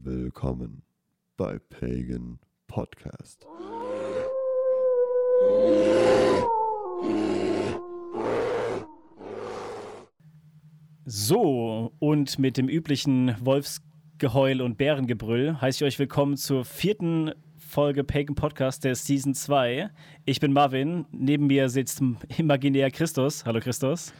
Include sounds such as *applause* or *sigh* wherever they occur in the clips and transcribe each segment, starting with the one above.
Willkommen bei Pagan Podcast. So, und mit dem üblichen Wolfsgeheul und Bärengebrüll heiße ich euch willkommen zur vierten Folge Pagan Podcast der Season 2. Ich bin Marvin, neben mir sitzt imaginär Christus. Hallo Christus.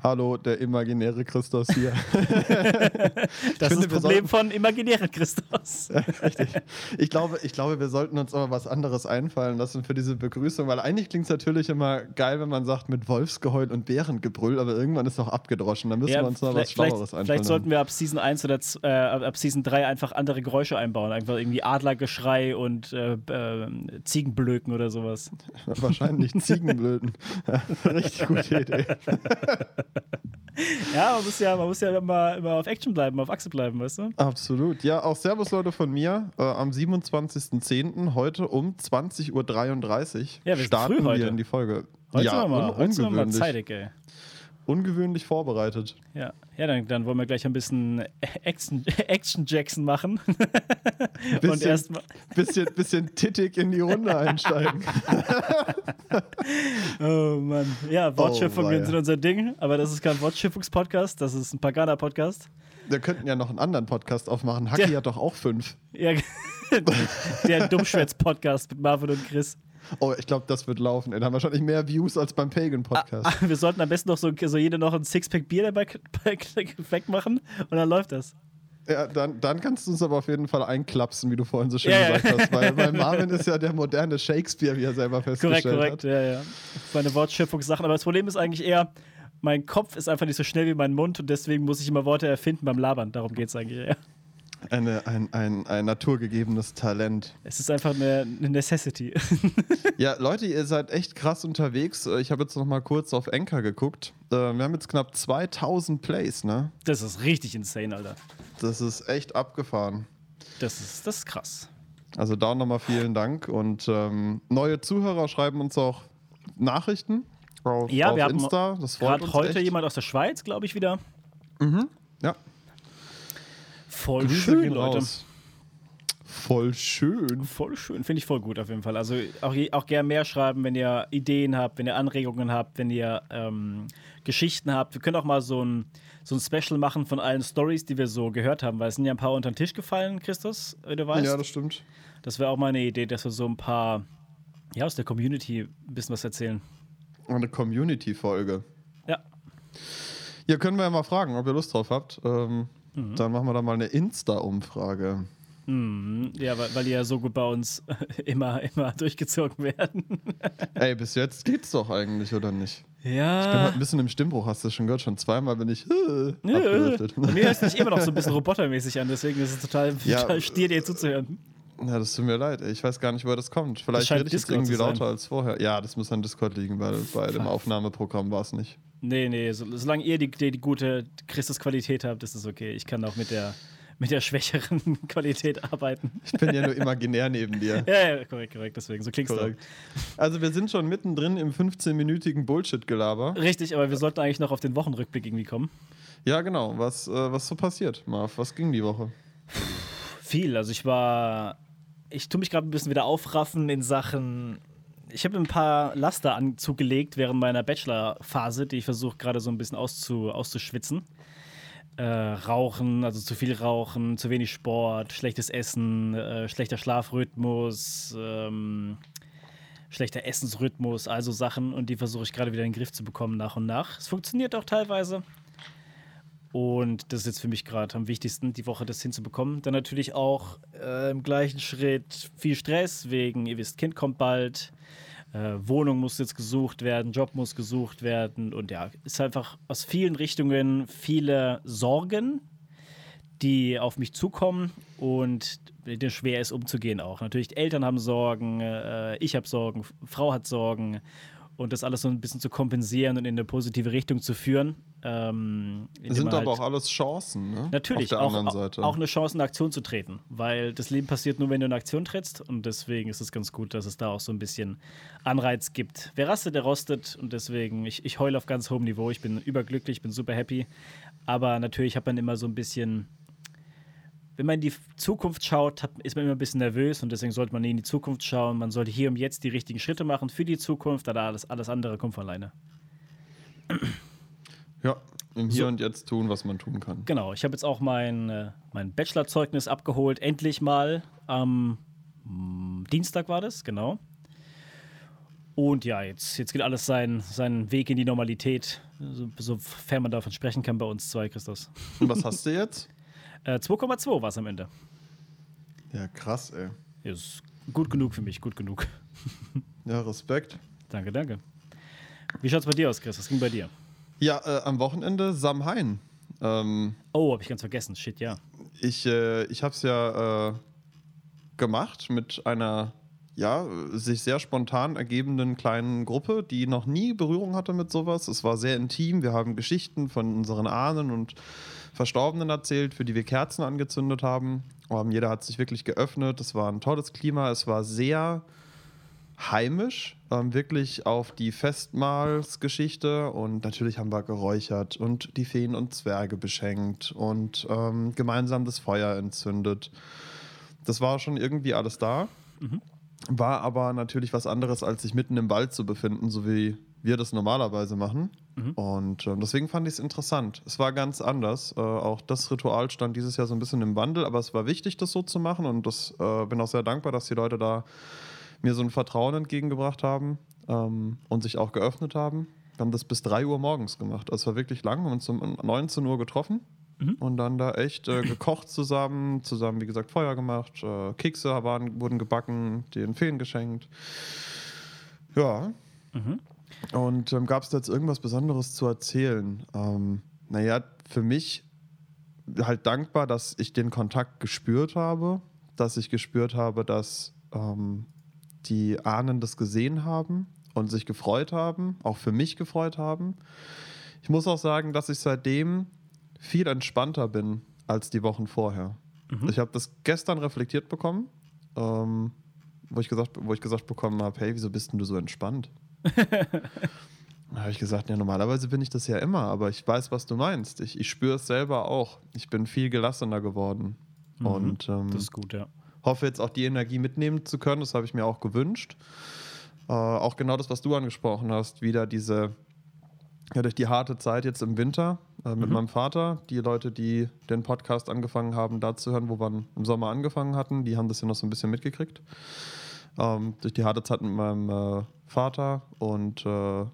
Hallo, der imaginäre Christus hier. *laughs* das finde, ist das Problem von imaginären Christus. *laughs* Richtig. Ich glaube, ich glaube, wir sollten uns aber was anderes einfallen lassen für diese Begrüßung, weil eigentlich klingt es natürlich immer geil, wenn man sagt mit Wolfsgeheul und Bärengebrüll, aber irgendwann ist noch abgedroschen. Da müssen ja, wir uns noch was Schlaueres einfallen. Vielleicht sollten wir ab Season 1 oder äh, ab Season 3 einfach andere Geräusche einbauen. Einfach irgendwie Adlergeschrei und äh, äh, Ziegenblöken oder sowas. *laughs* Wahrscheinlich Ziegenblöten. Richtig gute Idee. Ja, man muss ja, man muss ja immer, immer auf Action bleiben, auf Achse bleiben, weißt du? Absolut. Ja, auch Servus Leute von mir. Äh, am 27.10. heute um 20.33 Uhr ja, wir starten wir in die Folge. Heute ja, mal, heute sind wir mal zeitig, ey ungewöhnlich vorbereitet. Ja, ja dann, dann wollen wir gleich ein bisschen Action, Action Jackson machen. bisschen, und erstmal bisschen, bisschen tittig in die Runde *laughs* einsteigen. oh Mann. Ja, Wortschiffungen oh, sind unser Ding, aber das ist kein Wortschiffungs-Podcast, das ist ein Pagana-Podcast. Wir könnten ja noch einen anderen Podcast aufmachen. Haki hat doch auch fünf. Ja, *laughs* der Dummschwätz-Podcast mit Marvin und Chris. Oh, ich glaube, das wird laufen. Dann haben wir wahrscheinlich mehr Views als beim Pagan-Podcast. Ah, ah, wir sollten am besten noch so, so jede noch ein Sixpack Bier dabei wegmachen *laughs* und dann läuft das. Ja, dann, dann kannst du uns aber auf jeden Fall einklapsen, wie du vorhin so schön ja, gesagt ja. hast. Weil, weil *laughs* Marvin ist ja der moderne Shakespeare, wie er selber festgestellt korrekt, korrekt, hat. Korrekt, ja, ja. Meine Wortschöpfungssachen. Aber das Problem ist eigentlich eher, mein Kopf ist einfach nicht so schnell wie mein Mund und deswegen muss ich immer Worte erfinden beim Labern. Darum geht es eigentlich eher. Eine, ein, ein, ein naturgegebenes Talent. Es ist einfach eine, eine Necessity. *laughs* ja, Leute, ihr seid echt krass unterwegs. Ich habe jetzt noch mal kurz auf Enker geguckt. Äh, wir haben jetzt knapp 2000 Plays, ne? Das ist richtig insane, Alter. Das ist echt abgefahren. Das ist, das ist krass. Also da nochmal vielen Dank. Und ähm, neue Zuhörer schreiben uns auch Nachrichten auf, ja, auf wir Insta. Das freut uns heute echt. jemand aus der Schweiz, glaube ich, wieder. Mhm. Ja, Voll Grüße schön, Leute. Raus. Voll schön. Voll schön. Finde ich voll gut auf jeden Fall. Also auch, auch gerne mehr schreiben, wenn ihr Ideen habt, wenn ihr Anregungen habt, wenn ihr ähm, Geschichten habt. Wir können auch mal so ein, so ein Special machen von allen Stories, die wir so gehört haben, weil es sind ja ein paar unter den Tisch gefallen, Christus, wie du weißt. Ja, das stimmt. Das wäre auch mal eine Idee, dass wir so ein paar ja, aus der Community ein bisschen was erzählen. Eine Community-Folge. Ja. Ja, können wir ja mal fragen, ob ihr Lust drauf habt. Ähm, Mhm. Dann machen wir da mal eine Insta-Umfrage. Mhm. Ja, weil, weil die ja so gut bei uns *laughs* immer, immer durchgezogen werden. *laughs* Ey, bis jetzt geht's doch eigentlich, oder nicht? Ja. Ich bin halt ein bisschen im Stimmbruch, hast du schon gehört? Schon zweimal bin ich *laughs* äh. Mir hört sich immer noch so ein bisschen robotermäßig an, deswegen ist es total, ja. total stier, dir zuzuhören. Ja, das tut mir leid. Ich weiß gar nicht, woher das kommt. Vielleicht rede ich jetzt irgendwie lauter als vorher. Ja, das muss an Discord liegen, weil bei dem Aufnahmeprogramm war es nicht. Nee, nee, so, solange ihr die, die, die gute Christusqualität habt, ist es okay. Ich kann auch mit der, mit der schwächeren *laughs* Qualität arbeiten. Ich bin ja nur *laughs* imaginär neben dir. ja, ja, korrekt, korrekt, deswegen. So klingst du. Also wir sind schon mittendrin im 15-minütigen Bullshit-Gelaber. Richtig, aber wir sollten eigentlich noch auf den Wochenrückblick irgendwie kommen. Ja, genau. Was, äh, was so passiert, Marv? Was ging die Woche? Viel. Also ich war. Ich tue mich gerade ein bisschen wieder aufraffen in Sachen ich habe ein paar Laster anzugelegt während meiner Bachelor-Phase, die ich versuche gerade so ein bisschen auszu, auszuschwitzen. Äh, rauchen, also zu viel Rauchen, zu wenig Sport, schlechtes Essen, äh, schlechter Schlafrhythmus, ähm, schlechter Essensrhythmus, also Sachen. Und die versuche ich gerade wieder in den Griff zu bekommen nach und nach. Es funktioniert auch teilweise. Und das ist jetzt für mich gerade am wichtigsten, die Woche das hinzubekommen. Dann natürlich auch äh, im gleichen Schritt viel Stress, wegen, ihr wisst, Kind kommt bald, äh, Wohnung muss jetzt gesucht werden, Job muss gesucht werden. Und ja, ist einfach aus vielen Richtungen viele Sorgen, die auf mich zukommen und mit denen schwer ist umzugehen auch. Natürlich, Eltern haben Sorgen, äh, ich habe Sorgen, Frau hat Sorgen und das alles so ein bisschen zu kompensieren und in eine positive Richtung zu führen. Ähm, das sind aber halt auch alles Chancen, ne? Natürlich, auch, auch, eine Chance, in Aktion zu treten, weil das Leben passiert nur, wenn du in Aktion trittst und deswegen ist es ganz gut, dass es da auch so ein bisschen Anreiz gibt. Wer rastet, der rostet und deswegen, ich, ich heule auf ganz hohem Niveau, ich bin überglücklich, bin super happy, aber natürlich hat man immer so ein bisschen wenn man in die Zukunft schaut, hat, ist man immer ein bisschen nervös und deswegen sollte man nie in die Zukunft schauen. Man sollte hier und jetzt die richtigen Schritte machen für die Zukunft, aber alles, alles andere kommt von alleine. Ja, im Hier so. und Jetzt tun, was man tun kann. Genau, ich habe jetzt auch mein, äh, mein Bachelorzeugnis abgeholt, endlich mal am ähm, Dienstag war das, genau. Und ja, jetzt, jetzt geht alles seinen, seinen Weg in die Normalität, so, sofern man davon sprechen kann bei uns zwei, Christus. Und was hast du jetzt? *laughs* 2,2 war es am Ende. Ja, krass, ey. Ist gut genug für mich, gut genug. *laughs* Ja, Respekt. Danke, danke. Wie schaut's bei dir aus, Chris? Was ging bei dir? Ja, äh, am Wochenende Samhain. Ähm, oh, habe ich ganz vergessen. Shit, ja. Ich, äh, ich habe es ja äh, gemacht mit einer ja, sich sehr spontan ergebenden kleinen Gruppe, die noch nie Berührung hatte mit sowas. Es war sehr intim. Wir haben Geschichten von unseren Ahnen und Verstorbenen erzählt, für die wir Kerzen angezündet haben. Um, ähm, jeder hat sich wirklich geöffnet. Es war ein tolles Klima. Es war sehr heimisch, ähm, wirklich auf die Festmahlsgeschichte und natürlich haben wir geräuchert und die Feen und Zwerge beschenkt und ähm, gemeinsam das Feuer entzündet. Das war schon irgendwie alles da. Mhm. War aber natürlich was anderes, als sich mitten im Wald zu befinden, so wie wir das normalerweise machen. Mhm. Und äh, deswegen fand ich es interessant. Es war ganz anders. Äh, auch das Ritual stand dieses Jahr so ein bisschen im Wandel, aber es war wichtig, das so zu machen. Und das äh, bin auch sehr dankbar, dass die Leute da mir so ein Vertrauen entgegengebracht haben ähm, und sich auch geöffnet haben. Wir haben das bis 3 Uhr morgens gemacht. Also es war wirklich lang. Wir haben uns um 19 Uhr getroffen mhm. und dann da echt äh, gekocht zusammen, zusammen, wie gesagt, Feuer gemacht, äh, Kekse waren, wurden gebacken, den Feen geschenkt. Ja. Mhm. Und ähm, gab es da jetzt irgendwas Besonderes zu erzählen? Ähm, naja, für mich halt dankbar, dass ich den Kontakt gespürt habe, dass ich gespürt habe, dass ähm, die Ahnen das gesehen haben und sich gefreut haben, auch für mich gefreut haben. Ich muss auch sagen, dass ich seitdem viel entspannter bin als die Wochen vorher. Mhm. Ich habe das gestern reflektiert bekommen, ähm, wo, ich gesagt, wo ich gesagt bekommen habe, hey, wieso bist denn du so entspannt? *laughs* Da habe ich gesagt, ja, normalerweise bin ich das ja immer, aber ich weiß, was du meinst. Ich, ich spüre es selber auch. Ich bin viel gelassener geworden. Mhm, und ähm, das ist gut, ja hoffe jetzt auch die Energie mitnehmen zu können. Das habe ich mir auch gewünscht. Äh, auch genau das, was du angesprochen hast, wieder diese, ja, durch die harte Zeit jetzt im Winter äh, mit mhm. meinem Vater. Die Leute, die den Podcast angefangen haben, da zu hören, wo wir im Sommer angefangen hatten, die haben das ja noch so ein bisschen mitgekriegt. Ähm, durch die harte Zeit mit meinem äh, Vater und äh,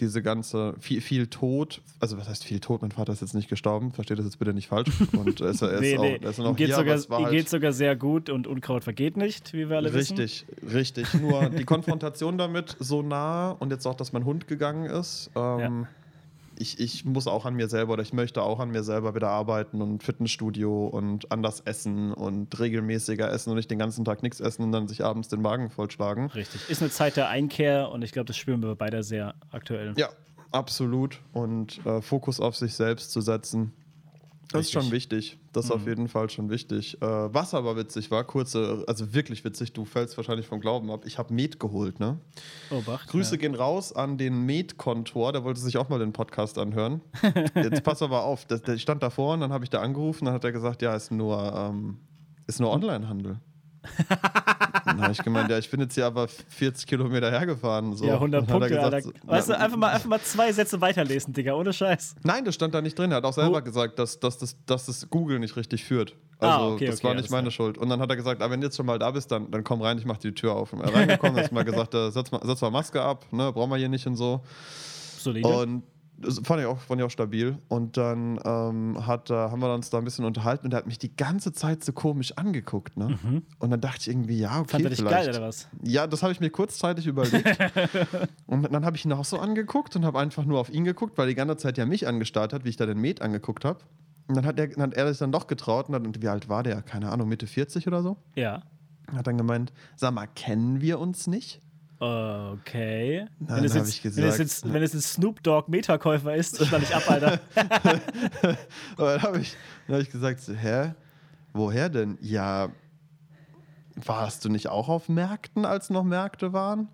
diese ganze, viel, viel Tod, also was heißt viel Tod? Mein Vater ist jetzt nicht gestorben, versteht das jetzt bitte nicht falsch. *laughs* Und er ist, er ist nee, auch, nee. Er ist noch geht hier, sogar, ihm halt geht sogar sehr gut und Unkraut vergeht nicht, wie wir alle richtig, wissen. Richtig, richtig. Nur die Konfrontation damit so nah und jetzt auch, dass mein Hund gegangen ist, ähm, ja ich, ich muss auch an mir selber oder ich möchte auch an mir selber wieder arbeiten und Fitnessstudio und anders essen und regelmäßiger essen und nicht den ganzen Tag nichts essen und dann sich abends den Magen vollschlagen. Richtig. Ist eine Zeit der Einkehr und ich glaube, das spüren wir beide sehr aktuell. Ja, absolut. Und äh, Fokus auf sich selbst zu setzen das ist schon wichtig. Das ist mhm. auf jeden Fall schon wichtig. Äh, was aber witzig war, kurze, also wirklich witzig, du fällst wahrscheinlich vom Glauben ab. Ich habe Met geholt, ne? Oh, Bach, Grüße ja. gehen raus an den Met-Kontor, der wollte sich auch mal den Podcast anhören. *laughs* Jetzt pass aber auf, der, der stand davor und dann habe ich da angerufen, dann hat er gesagt, ja, ist nur, ähm, ist nur Onlinehandel *laughs* dann habe ich gemeint, ja, ich bin jetzt hier aber 40 Kilometer hergefahren. So. Ja, 100 Punkte, gesagt, Alter. Weißt ja, du, einfach mal, einfach mal zwei Sätze weiterlesen, Digga, ohne Scheiß. Nein, das stand da nicht drin. Er hat auch selber oh. gesagt, dass, dass, dass, dass das Google nicht richtig führt. Ah, also, ah, okay, das okay, war nicht meine ja. Schuld. Und dann hat er gesagt, ah, wenn du jetzt schon mal da bist, dann, dann komm rein, ich mach die Tür auf. Und er reingekommen, hat mal gesagt, äh, setz, mal, setz mal Maske ab, ne, brauchen wir hier nicht und so. Solide. Und das fand ich auch, fand ich auch stabil. Und dann ähm, hat, äh, haben wir uns da ein bisschen unterhalten und er hat mich die ganze Zeit so komisch angeguckt. Ne? Mhm. Und dann dachte ich irgendwie, ja, okay. Fand er dich geil oder was? Ja, das habe ich mir kurzzeitig überlegt. *laughs* und dann habe ich ihn auch so angeguckt und habe einfach nur auf ihn geguckt, weil die ganze Zeit ja mich angestarrt hat, wie ich da den Met angeguckt habe. Und dann hat er, dann hat er sich dann doch getraut und dann, wie alt war der? Keine Ahnung, Mitte 40 oder so? Ja. Hat dann gemeint, sag mal, kennen wir uns nicht? Okay. Nein, wenn, es jetzt, wenn, es jetzt, wenn es ein Snoop Dogg Metakäufer ist, schnalle ich ab, Alter. *laughs* Aber dann habe ich, hab ich gesagt, so, hä? Woher denn? Ja, warst du nicht auch auf Märkten, als noch Märkte waren?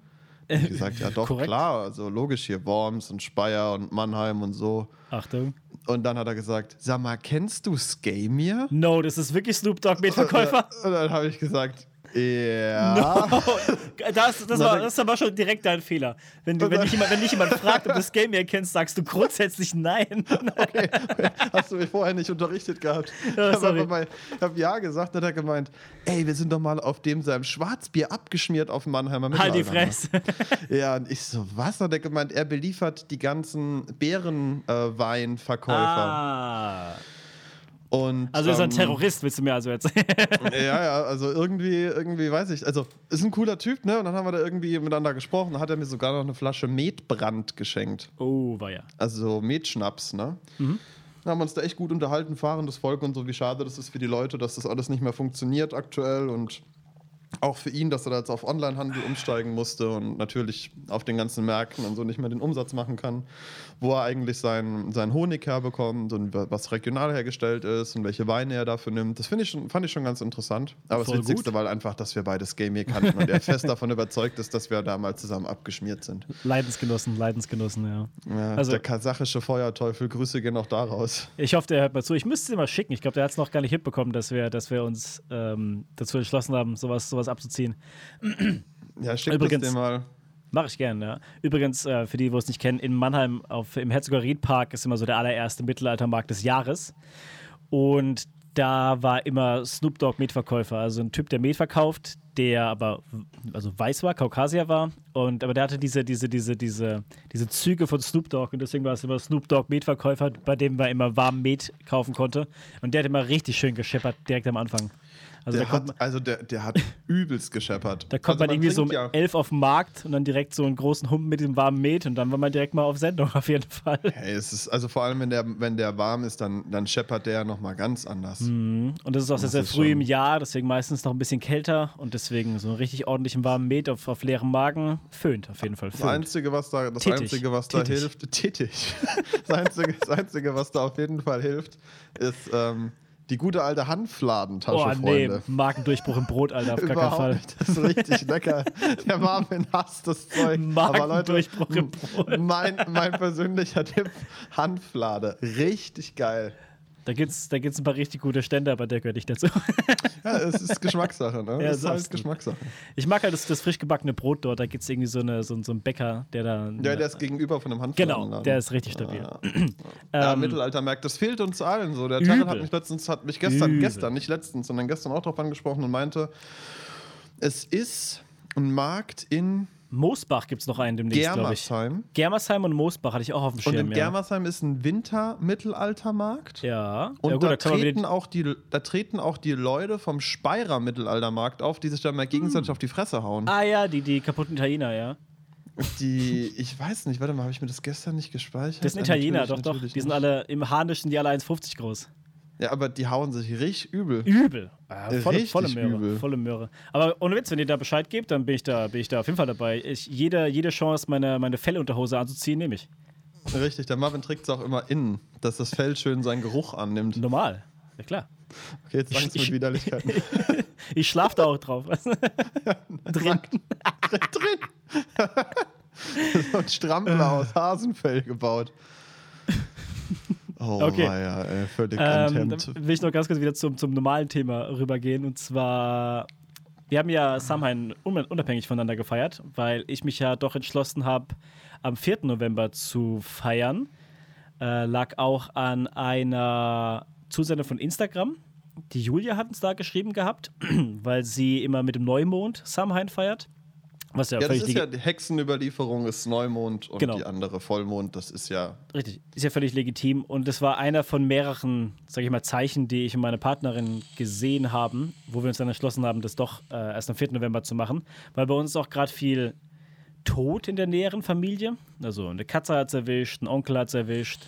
Ich gesagt, ja doch, Korrekt. klar, also logisch hier, Worms und Speyer und Mannheim und so. Achtung. Und dann hat er gesagt, sag mal, kennst du Skamir? No, das ist wirklich Snoop Dogg Metverkäufer. Und dann habe ich gesagt, ja. *laughs* Das, das, war, das war schon direkt dein Fehler. Wenn, du, wenn, dich jemand, wenn dich jemand fragt, ob du das Game hier kennst, sagst du grundsätzlich nein. *laughs* Okay, hast du mich vorher nicht unterrichtet gehabt. *laughs* Ja, ich habe hab ja gesagt, hat er gemeint, ey, wir sind doch mal auf dem seinem Schwarzbier abgeschmiert auf Mannheimer Halt die Mittelalter. Fresse. Ja, und ich so, was? Hat er gemeint, er beliefert die ganzen Bärenweinverkäufer. Ah. Und, Also ist er ein ähm, Terrorist, willst du mir also erzählen? *laughs* Ja, ja, also irgendwie, irgendwie weiß ich. Also, ist ein cooler Typ, ne? Und dann haben wir da irgendwie miteinander gesprochen. Dann hat er mir sogar noch eine Flasche Metbrand geschenkt. oh, war ja. Also Metschnaps, ne? Mhm. Dann haben wir uns da echt gut unterhalten, fahrendes Volk und so, wie schade das ist für die Leute, dass das alles nicht mehr funktioniert aktuell und auch für ihn, dass er da jetzt auf Onlinehandel umsteigen musste und natürlich auf den ganzen Märkten und so nicht mehr den Umsatz machen kann, wo er eigentlich seinen, seinen Honig herbekommt und wa- was regional hergestellt ist und welche Weine er dafür nimmt. Das ich schon, fand ich schon ganz interessant. Aber Voll das Witzigste gut. war einfach, dass wir beides Game hier kannten und er fest davon überzeugt ist, dass wir da mal zusammen abgeschmiert sind. Leidensgenossen, Leidensgenossen, ja. Ja, Also- der kasachische Feuerteufel, Grüße gehen auch daraus. Ich hoffe, der hört mal zu. Ich müsste sie mal schicken. Ich glaube, der hat es noch gar nicht hinbekommen, dass wir, dass wir uns ähm, dazu entschlossen haben, sowas, sowas abzuziehen. Ja, schick Übrigens- das dir mal. Mache ich gerne, ja. Übrigens, äh, für die, die es nicht kennen, in Mannheim auf, im Herzoger Riedpark ist immer so der allererste Mittelaltermarkt des Jahres. Und da war immer Snoop Dogg Metverkäufer, also ein Typ, der Met verkauft, der aber also weiß war, Kaukasier war. Und aber der hatte diese, diese, diese, diese, diese Züge von Snoop Dogg und deswegen war es immer Snoop Dogg Metverkäufer, bei dem man immer warm Met kaufen konnte. Und der hat immer richtig schön gescheppert direkt am Anfang. Also Der hat, also der, der hat *laughs* übelst gescheppert. da kommt also man irgendwie so um ja, elf auf den Markt und dann direkt so einen großen Humpen mit dem warmen Met und dann war man direkt mal auf Sendung *laughs* auf jeden Fall. Hey, es ist, also vor allem, wenn der, wenn der warm ist, dann, dann scheppert der nochmal ganz anders. Und das ist auch sehr, Das sehr früh im Jahr, deswegen meistens noch ein bisschen kälter und deswegen so einen richtig ordentlichen warmen Met auf, auf leerem Magen föhnt auf jeden Fall. Das Föhnt. Einzige, was da, das Tätig. Einzige, was da Tätig. hilft, tätig. *laughs* Das Einzige, das Einzige, was da auf jeden Fall hilft, ist ähm, die gute alte Hanfladentasche, Oh nee, Freunde. Magendurchbruch im Brot, Alter, auf gar Fall. nicht. Das ist richtig lecker. Der Marvin hasst das Zeug. Magendurchbruch im Brot. Mein, mein persönlicher Tipp: Hanflade. Richtig geil. Da gibt es da gibt's ein paar richtig gute Stände, aber der gehört nicht dazu. *laughs* Ja, es ist Geschmackssache, ne? Ja, es ist halt. Geschmackssache. Ich mag halt das, das frisch gebackene Brot dort, da gibt es irgendwie so, eine, so, so einen Bäcker, der da. Ja, der ist gegenüber von einem Hanfladenladen. Genau, der ist richtig stabil. Ja, *clears throat* ja Ähm, Mittelaltermarkt, das fehlt uns allen so. Der. Terran hat mich letztens, hat mich gestern, Übel. gestern, nicht letztens, sondern gestern auch drauf angesprochen und meinte, es ist ein Markt in Moosbach gibt es noch einen demnächst, glaube ich. Germersheim. Germersheim und Moosbach hatte ich auch auf dem Und Schirm. in ja. Germersheim ist ein Winter-Mittelaltermarkt. Ja, Und ja, gut, da, da, treten auch die, da treten auch die Leute vom Speyerer Mittelaltermarkt auf, die sich dann mal gegenseitig auf die Fresse hauen. Ah ja, die, die kaputten Italiener, ja. Die, ich weiß nicht, warte mal, habe ich mir das gestern nicht gespeichert? Das sind Ja, Italiener, natürlich, doch, doch. Die sind alle im Harnischen, die alle 1,50 groß. Ja, aber die hauen sich richtig übel. Übel. Ah, volle, volle Möhre. übel. Volle Möhre. Aber ohne Witz, wenn ihr da Bescheid gebt, dann bin ich da, bin ich da auf jeden Fall dabei. Ich, jede, jede Chance, meine, meine Fellunterhose anzuziehen, nehme ich. Richtig, der Marvin trägt es auch immer innen, dass das Fell schön seinen Geruch annimmt. Normal. Ja, klar. Okay, jetzt Angst mit *laughs* Ich- Widerlichkeiten. Ich schlafe da auch drauf. *laughs* Drin. *laughs* Drin. so ein Strampler aus Hasenfell gebaut. Oh, Okay. weia, ey, völlig Ähm, dann will ich noch ganz kurz wieder zum, zum normalen Thema rübergehen. Und zwar, wir haben ja Samhain un unabhängig voneinander gefeiert, weil ich mich ja doch entschlossen habe, am 4. November zu feiern. Äh, lag auch an einer Zusendung von Instagram. Die Julia hat uns da geschrieben gehabt, *clears throat* weil sie immer mit dem Neumond Samhain feiert. Was ja, Ja, das ist ja, die Hexenüberlieferung ist Neumond und Genau. die andere Vollmond, das ist ja. Richtig, ist ja völlig legitim. Und das war einer von mehreren, sage ich mal, Zeichen, die ich und meine Partnerin gesehen haben, wo wir uns dann entschlossen haben, das doch äh, erst am 4. November zu machen. Weil bei uns ist auch gerade viel Tod in der näheren Familie. Also eine Katze hat es erwischt, ein Onkel hat es erwischt.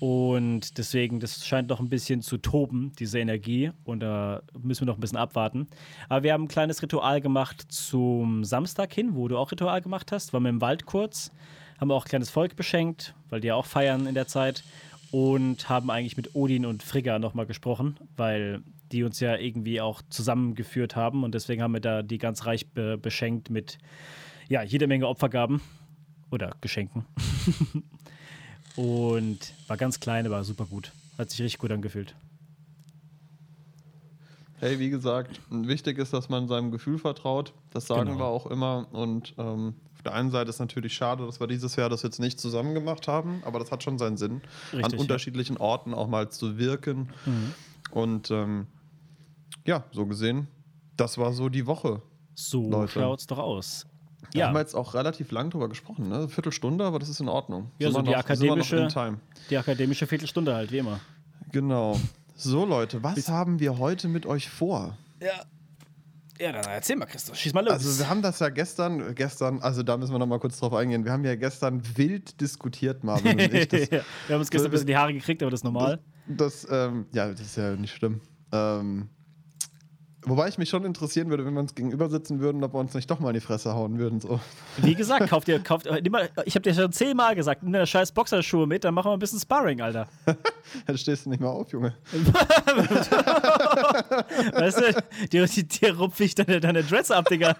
Und deswegen, das scheint noch ein bisschen zu toben, diese Energie. Und da müssen wir noch ein bisschen abwarten. Aber wir haben ein kleines Ritual gemacht zum Samstag hin, wo du auch Ritual gemacht hast. Waren wir im Wald kurz, haben auch ein kleines Volk beschenkt, weil die ja auch feiern in der Zeit. Und haben eigentlich mit Odin und Frigga nochmal gesprochen, weil die uns ja irgendwie auch zusammengeführt haben. Und deswegen haben wir da die ganz reich be beschenkt mit ja, jede Menge Opfergaben oder Geschenken. *laughs* und war ganz klein, aber super gut. Hat sich richtig gut angefühlt. Hey, wie gesagt, wichtig ist, dass man seinem Gefühl vertraut. Das sagen Genau. wir auch immer. Und ähm, auf der einen Seite ist natürlich schade, dass wir dieses Jahr das jetzt nicht zusammen gemacht haben, aber das hat schon seinen Sinn, Richtig, an ja. unterschiedlichen Orten auch mal zu wirken. Und ähm, ja, so gesehen, das war so die Woche. So Leute. schaut's doch aus. Da Ja, haben wir jetzt auch relativ lang drüber gesprochen, ne? Eine Viertelstunde, aber das ist in Ordnung. Ja, so wir die noch- akademische- in Time. die akademische Viertelstunde halt, wie immer. Genau. So, Leute, was haben wir heute mit euch vor? Ja. Ja, dann erzähl mal, Christoph. Schieß mal los. Also wir haben das ja gestern, gestern, also da müssen wir noch mal kurz drauf eingehen. Wir haben ja gestern wild diskutiert, Marvin und ich. *laughs* Das, ja, wir haben uns gestern ein bisschen die Haare gekriegt, aber das ist normal. das ähm, ja, das ist ja nicht schlimm. Ähm, wobei ich mich schon interessieren würde, wenn wir uns gegenüber sitzen würden, ob wir uns nicht doch mal in die Fresse hauen würden. So. Wie gesagt, kauft ihr, kauft, nimm mal, ich habe dir schon zehnmal gesagt, nimm deine scheiß Boxerschuhe mit, dann machen wir ein bisschen Sparring, Alter. *laughs* Dann stehst du nicht mehr auf, Junge. *laughs* Weißt du, dir, dir, dir rupf ich deine, deine Dreads ab, Digga.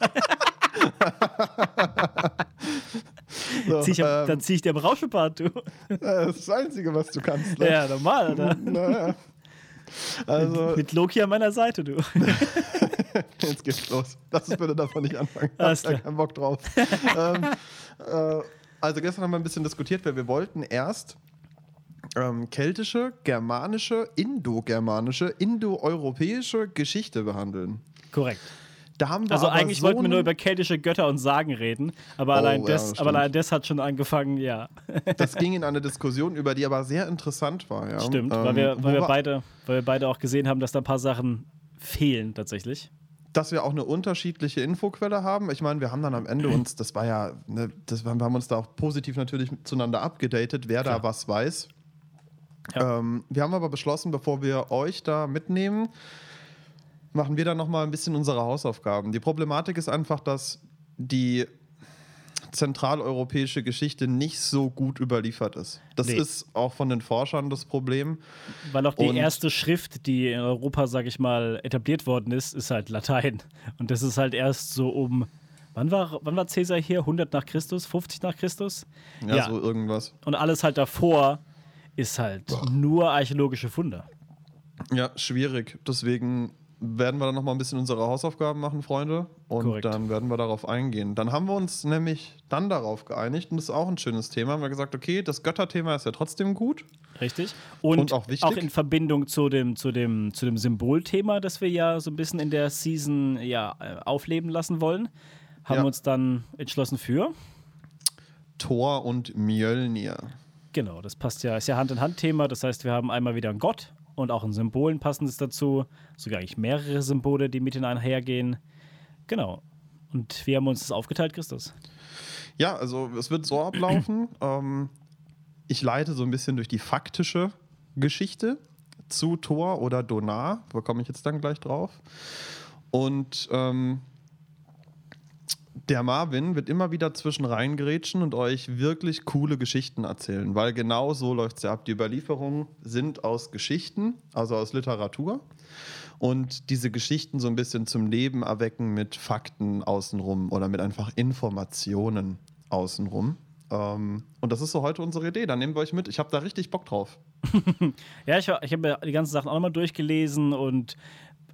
So, Zieh ich, ähm, dann zieh ich dir am Rauschebart, du. das ist das Einzige, was du kannst. Ne? Ja, normal, Alter. Naja. Also, Mit Loki an meiner Seite, du. *laughs* Jetzt geht's los. Lass uns bitte davon nicht anfangen. Ich hab da keinen Bock drauf. *laughs* ähm, äh, also gestern haben wir ein bisschen diskutiert, weil wir wollten erst ähm, keltische, germanische, indogermanische, indoeuropäische Geschichte behandeln. Korrekt. Da haben wir Also eigentlich so wollten wir nur über keltische Götter und Sagen reden, aber, Oh, allein, ja, das, stimmt. aber allein das hat schon angefangen, ja. *laughs* Das ging in eine Diskussion über, die aber sehr interessant war. Ja? Stimmt, Ähm, weil, wir, weil, wir beide, weil wir beide auch gesehen haben, dass da ein paar Sachen fehlen tatsächlich. dass wir auch eine unterschiedliche Infoquelle haben. Ich meine, wir haben dann am Ende uns, das war ja, ne, das, wir haben uns da auch positiv natürlich zueinander abgedatet, wer Klar. da was weiß. Ja. Ähm, wir haben aber beschlossen, bevor wir euch da mitnehmen, machen wir dann nochmal ein bisschen unsere Hausaufgaben. Die Problematik ist einfach, dass die zentraleuropäische Geschichte nicht so gut überliefert ist. Das Nee. ist auch von den Forschern das Problem. Weil auch die Und- erste Schrift, die in Europa, sag ich mal, etabliert worden ist, ist halt Latein. Und das ist halt erst so um. Wann war, wann war Caesar hier? 100 nach Christus? 50 nach Christus? Ja, so irgendwas. Und alles halt davor ist halt nur archäologische Funde. Ja, schwierig. Deswegen werden wir dann noch mal ein bisschen unsere Hausaufgaben machen, Freunde. Und Korrekt. dann werden wir darauf eingehen. Dann haben wir uns nämlich dann darauf geeinigt, und das ist auch ein schönes Thema. Haben wir gesagt, okay, das Götterthema ist ja trotzdem gut. Richtig. Und, Und auch wichtig. in Verbindung zu dem, zu, dem, zu dem Symbolthema, das wir ja so ein bisschen in der Season ja, äh, aufleben lassen wollen, haben Ja. wir uns dann entschlossen für. Thor und Mjölnir. Genau, das passt ja, ist ja Hand-in-Hand-Thema. Das heißt, wir haben einmal wieder einen Gott und auch ein Symbol ein passendes dazu. Sogar eigentlich mehrere Symbole, die mit einhergehen. Genau. Und wir haben uns das aufgeteilt, Christus. Ja, also es wird so ablaufen. *clears throat* ähm, ich leite so ein bisschen durch die faktische Geschichte zu Thor oder Donar. Da komme ich jetzt dann gleich drauf. Und ähm, der Marvin wird immer wieder zwischen reingrätschen und euch wirklich coole Geschichten erzählen, weil genau so läuft es ja ab. Die Überlieferungen sind aus Geschichten, also aus Literatur. Und diese Geschichten so ein bisschen zum Leben erwecken mit Fakten außenrum oder mit einfach Informationen außenrum. Ähm, und das ist so heute unsere Idee. Dann nehmen wir euch mit. Ich habe da richtig Bock drauf. *laughs* Ja, ich, ich habe ja die ganzen Sachen auch nochmal durchgelesen und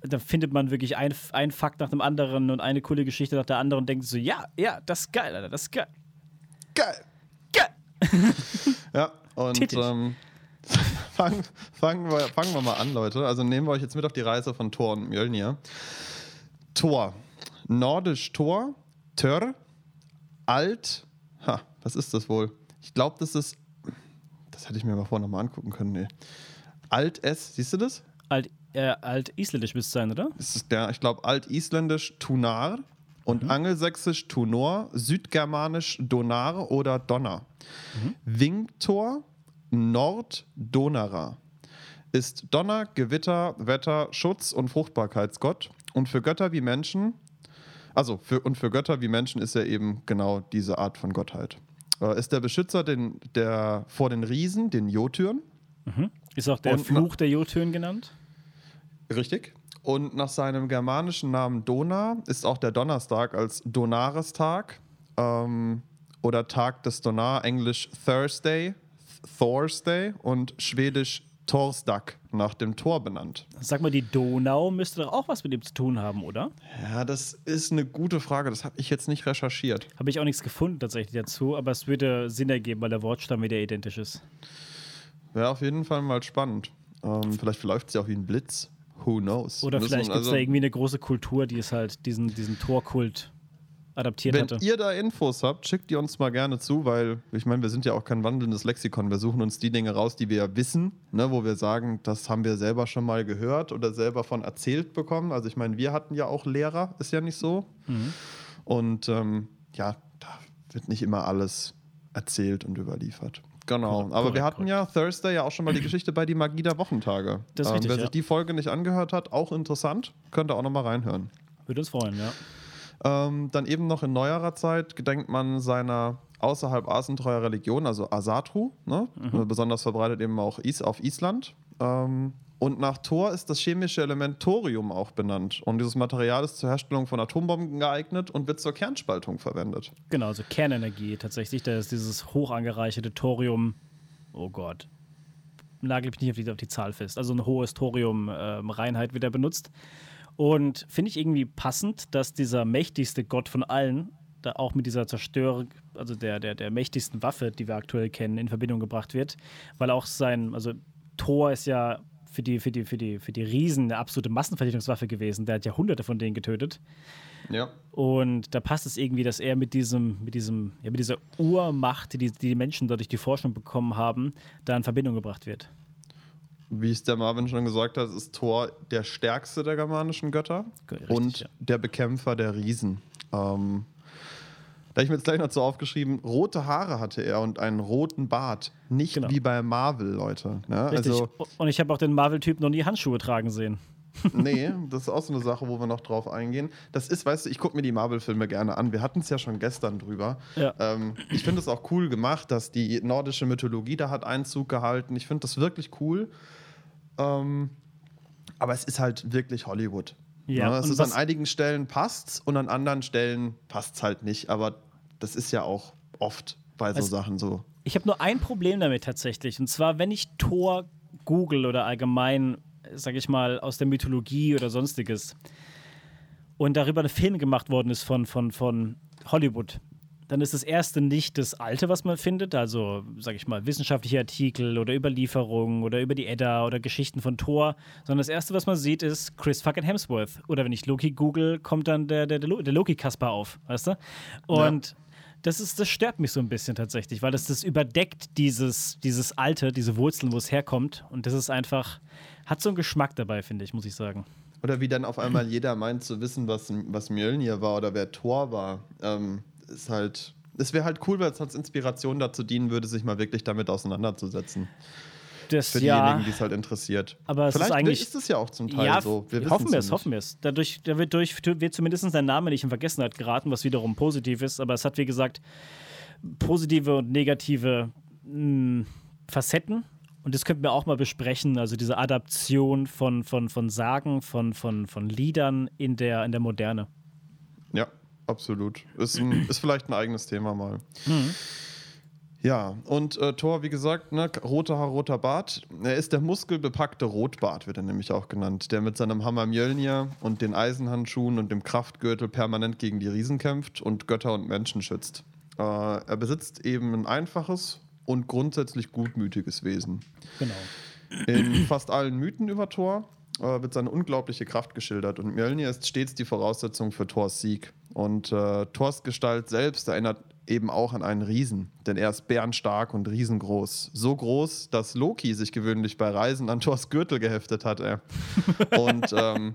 da findet man wirklich ein, ein Fakt nach dem anderen und eine coole Geschichte nach der anderen und denkt so, ja, ja, das ist geil, Alter, das ist geil. Geil! Geil! *laughs* Ja, und ähm, *laughs* fangen, fangen, wir, fangen wir mal an, Leute. Also nehmen wir euch jetzt mit auf die Reise von Thor und Mjölnir. Thor. Nordisch Thor, Tör, Alt. Ha, was ist das wohl? Ich glaube, das ist. Das hätte ich mir mal vorher nochmal angucken können. Nee. Alt S, siehst du das? Alt, äh, alt-isländisch müsste sein, oder? Das ist der, ich glaube, Altisländisch Tunar und Angelsächsisch Tunor, Südgermanisch Donar oder Donner. Wingtor, Nord-Donera. Ist Donner, Gewitter, Wetter, Schutz und Fruchtbarkeitsgott. Und für Götter wie Menschen, also für, und für Götter wie Menschen ist er eben genau diese Art von Gottheit. Äh, ist der Beschützer den, der, vor den Riesen, den Jotyren. Ist auch der Und- Fluch der Jotyren genannt. Richtig. Und nach seinem germanischen Namen Dona ist auch der Donnerstag als Donarestag ähm, oder Tag des Donar, englisch Thursday, Thursday und schwedisch Torsdag nach dem Tor benannt. Sag mal, die Donau müsste doch auch was mit dem zu tun haben, oder? Ja, das ist eine gute Frage. Das habe ich jetzt nicht recherchiert. Habe ich auch nichts gefunden tatsächlich dazu, aber es würde Sinn ergeben, weil der Wortstamm wieder identisch ist. Wäre auf jeden Fall mal spannend. Ähm, vielleicht verläuft ja auch wie ein Blitz. Who knows? Oder vielleicht gibt es also da irgendwie eine große Kultur, die es halt diesen, diesen Torkult adaptiert Wenn hatte. ihr da Infos habt, schickt die uns mal gerne zu, weil ich meine, wir sind ja auch kein wandelndes Lexikon. Wir suchen uns die Dinge raus, die wir ja wissen, ne, wo wir sagen, das haben wir selber schon mal gehört oder selber von erzählt bekommen. Also ich meine, wir hatten ja auch Lehrer, ist ja nicht so. Mhm. Und ähm, ja, da wird nicht immer alles erzählt und überliefert. Genau, aber korrekt, wir hatten korrekt. ja Thursday ja auch schon mal die Geschichte bei die Magie der Wochentage. Das ist ähm, richtig, wer ja. sich die Folge nicht angehört hat, auch interessant, könnte auch noch mal reinhören. Würde uns freuen, ja. Ähm, dann eben noch in neuerer Zeit gedenkt man seiner außerhalb asentreuer Religion, also Asatru, ne? mhm. besonders verbreitet eben auch Is auf Island. Ähm, und nach Thor ist das chemische Element Thorium auch benannt. Und dieses Material ist zur Herstellung von Atombomben geeignet und wird zur Kernspaltung verwendet. Genau, also Kernenergie tatsächlich. Da ist dieses hoch angereicherte Thorium. Oh Gott. Nagel mich nicht auf die, auf die Zahl fest. Also ein hohes Thorium-Reinheit ähm, wieder benutzt. Und finde ich irgendwie passend, dass dieser mächtigste Gott von allen da auch mit dieser Zerstörung, also der, der, der mächtigsten Waffe, die wir aktuell kennen, in Verbindung gebracht wird. Weil auch sein, also Thor ist ja für die, für die, für die, für die Riesen eine absolute Massenvernichtungswaffe gewesen. Der hat ja hunderte von denen getötet. Ja. Und da passt es irgendwie, dass er mit diesem, mit diesem, ja, mit dieser Urmacht, die, die die Menschen dadurch die Forschung bekommen haben, da in Verbindung gebracht wird wie es der Marvin schon gesagt hat, ist Thor der stärkste der germanischen Götter Richtig, und ja. der Bekämpfer der Riesen. Ähm, da habe ich mir jetzt gleich noch so aufgeschrieben, rote Haare hatte er und einen roten Bart. Nicht Genau. wie bei Marvel, Leute. Ne? Richtig. Also, und ich habe auch den Marvel-Typ noch nie Handschuhe tragen sehen. *laughs* nee, das ist auch so eine Sache, wo wir noch drauf eingehen. Das ist, weißt du, ich gucke mir die Marvel-Filme gerne an. Wir hatten es ja schon gestern drüber. Ja. Ähm, ich finde es auch cool gemacht, dass die nordische Mythologie da hat Einzug gehalten. Ich finde das wirklich cool. Ähm, aber es ist halt wirklich Hollywood. Ja, Ne? Es ist an einigen Stellen passt's und an anderen Stellen passt's halt nicht. Aber das ist ja auch oft bei so Also- Sachen so. Ich habe nur ein Problem damit tatsächlich. Und zwar, wenn ich Thor google oder allgemein, sage ich mal, aus der Mythologie oder sonstiges und darüber ein Film gemacht worden ist von, von, von Hollywood, dann ist das erste nicht das Alte, was man findet, also, sage ich mal, wissenschaftliche Artikel oder Überlieferungen oder über die Edda oder Geschichten von Thor, sondern das erste, was man sieht, ist Chris fucking Hemsworth. Oder wenn ich Loki google, kommt dann der, der, der Lo- der Loki-Kasper auf, weißt du? Und das, ist, das stört mich so ein bisschen tatsächlich, weil das, das überdeckt dieses, dieses Alte, diese Wurzeln, wo es herkommt. Und das ist einfach, hat so einen Geschmack dabei, finde ich, muss ich sagen. Oder wie dann auf einmal jeder meint zu wissen, was, was Mjölnir war oder wer Thor war. Ähm, ist halt. Es wäre halt cool, wenn es als Inspiration dazu dienen würde, sich mal wirklich damit auseinanderzusetzen. Das, Für ja, diejenigen, die es halt interessiert. Aber es ist Vielleicht eigentlich- ist es ja auch zum Teil ja, so. Wir hoffen wir ja es, hoffen wir es. Dadurch da wird, durch, wird zumindest sein Name nicht in Vergessenheit geraten, was wiederum positiv ist. Aber es hat, wie gesagt, positive und negative mh, Facetten. Und das könnten wir auch mal besprechen, also diese Adaption von, von, von Sagen, von, von, von Liedern in der, in der Moderne. Ja, absolut. Ist, ein, *clears throat* ist vielleicht ein eigenes Thema mal. Ja, und äh, Thor, wie gesagt, ne, roter Haar, roter Bart. Er ist der muskelbepackte Rotbart, wird er nämlich auch genannt, der mit seinem Hammer Mjölnir und den Eisenhandschuhen und dem Kraftgürtel permanent gegen die Riesen kämpft und Götter und Menschen schützt. Äh, er besitzt eben ein einfaches und grundsätzlich gutmütiges Wesen. Genau. In fast allen Mythen über Thor äh, wird seine unglaubliche Kraft geschildert und Mjölnir ist stets die Voraussetzung für Thors Sieg. Und äh, Thors Gestalt selbst erinnert eben auch an einen Riesen, denn er ist bärenstark und riesengroß. So groß, dass Loki sich gewöhnlich bei Reisen an Thors Gürtel geheftet hat. Ey. *laughs* Und ähm,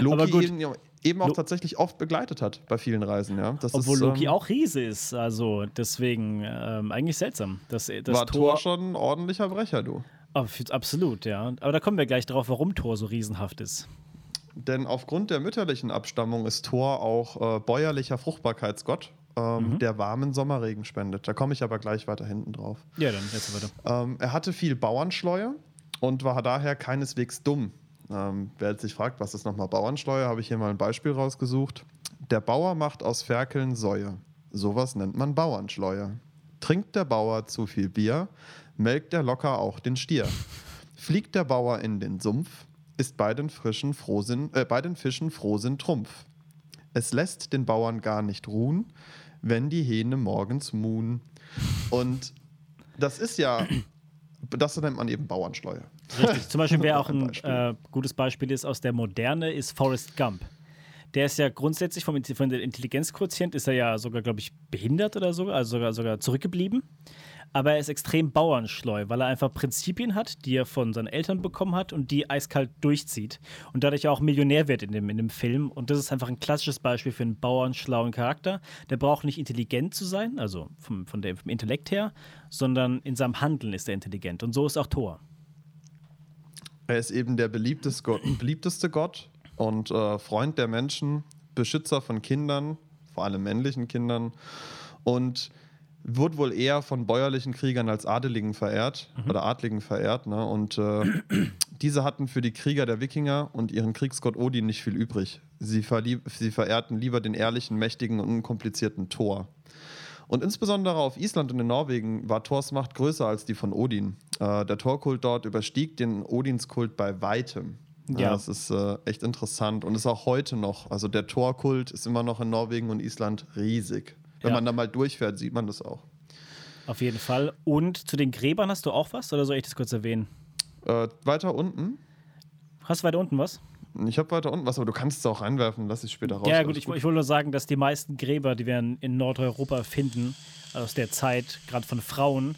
Loki ihn eben auch Lo- tatsächlich oft begleitet hat bei vielen Reisen. Ja. Das Obwohl ist, Loki ähm, auch Riese ist, also deswegen ähm, eigentlich seltsam. Dass, dass war Thor schon ein ordentlicher Brecher, du. Absolut, ja. Aber da kommen wir gleich drauf, warum Thor so riesenhaft ist. Denn aufgrund der mütterlichen Abstammung ist Thor auch äh, bäuerlicher Fruchtbarkeitsgott, ähm, der warmen Sommerregen spendet. Da komme ich aber gleich weiter hinten drauf. Ja, dann jetzt weiter. Ähm, er hatte viel Bauernschleue und war daher keineswegs dumm. Ähm, wer jetzt sich fragt, was ist nochmal Bauernschleue, habe ich hier mal ein Beispiel rausgesucht. Der Bauer macht aus Ferkeln Säue. Sowas nennt man Bauernschleue. Trinkt der Bauer zu viel Bier, melkt er locker auch den Stier. Fliegt der Bauer in den Sumpf, ist bei den, frischen Frohsinn, äh, bei den Fischen Frohsinn Trumpf. Es lässt den Bauern gar nicht ruhen, wenn die Hähne morgens muhen. Und das ist ja, das nennt man eben Bauernschleue. Richtig. Zum Beispiel, wer auch ein. Äh, gutes Beispiel ist aus der Moderne, ist Forrest Gump. Der ist ja grundsätzlich vom, von der Intelligenzquotient ist er ja sogar, glaube ich, behindert oder so, also sogar, sogar zurückgeblieben aber er ist extrem bauernschleu, weil er einfach Prinzipien hat, die er von seinen Eltern bekommen hat und die eiskalt durchzieht und dadurch auch Millionär wird in dem, in dem Film. Und das ist einfach ein klassisches Beispiel für einen bauernschlauen Charakter. Der braucht nicht intelligent zu sein, also vom, von dem, vom Intellekt her, sondern in seinem Handeln ist er intelligent. Und so ist auch Thor. Er ist eben der beliebteste Gott, beliebteste Gott und äh, Freund der Menschen, Beschützer von Kindern, vor allem männlichen Kindern. Und wird wohl eher von bäuerlichen Kriegern als Adeligen verehrt mhm. oder Adligen verehrt. Ne? Und äh, diese hatten für die Krieger der Wikinger und ihren Kriegsgott Odin nicht viel übrig. Sie, sie verehrten lieber den ehrlichen, mächtigen und unkomplizierten Thor. Und insbesondere auf Island und in Norwegen war Thors Macht größer als die von Odin. Äh, der Thorkult dort überstieg den Odinskult bei weitem. Ja. ja das ist äh, echt interessant und ist auch heute noch. Also der Thorkult ist immer noch in Norwegen und Island riesig. Wenn ja. man da mal durchfährt, sieht man das auch. Auf jeden Fall. Und zu den Gräbern hast du auch was oder soll ich das kurz erwähnen? Äh, weiter unten. Hast du weiter unten was? Ich habe weiter unten was, aber du kannst es auch reinwerfen, lass ich später raus. Ja, gut, ich, gut. ich wollte nur sagen, dass die meisten Gräber, die wir in Nordeuropa finden, aus der Zeit, gerade von Frauen,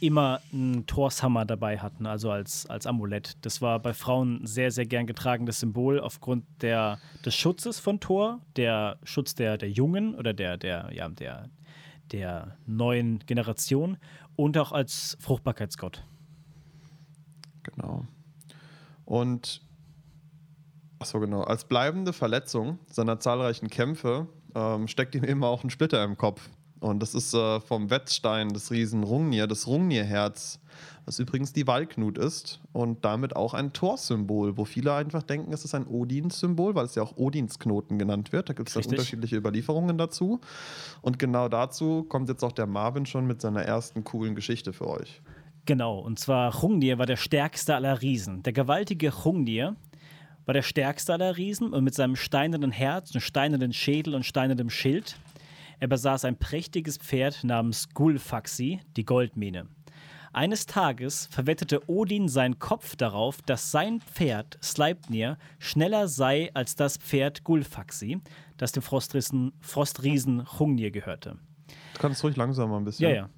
immer einen Torshammer dabei hatten, also als, als Amulett. Das war bei Frauen sehr, sehr gern getragenes Symbol aufgrund der, des Schutzes von Thor, der Schutz der, der Jungen oder der, der, ja, der, der neuen Generation und auch als Fruchtbarkeitsgott. Genau. Und, achso, genau, als bleibende Verletzung seiner zahlreichen Kämpfe ähm, steckt ihm immer auch ein Splitter im Kopf. Und das ist äh, vom Wettstein des Riesen Rungnir, das Rungnir-Herz, was übrigens die Walknut ist und damit auch ein Torsymbol, wo viele einfach denken, es ist ein Odins-Symbol, weil es ja auch Odinsknoten genannt wird. Da gibt es dann unterschiedliche Überlieferungen dazu. Und genau dazu kommt jetzt auch der Marvin schon mit seiner ersten coolen Geschichte für euch. Genau, und zwar Rungnir war der stärkste aller Riesen. Der gewaltige Rungnir war der stärkste aller Riesen und mit seinem steinernen Herz steinernen Schädel und steinernem Schild er besaß ein prächtiges Pferd namens Gulfaxi, die Goldmine. Eines Tages verwettete Odin seinen Kopf darauf, dass sein Pferd Sleipnir schneller sei als das Pferd Gulfaxi, das dem Frostriesen, Frostriesen Hungnir gehörte. Du kannst ruhig langsamer ein bisschen. Ja, ja.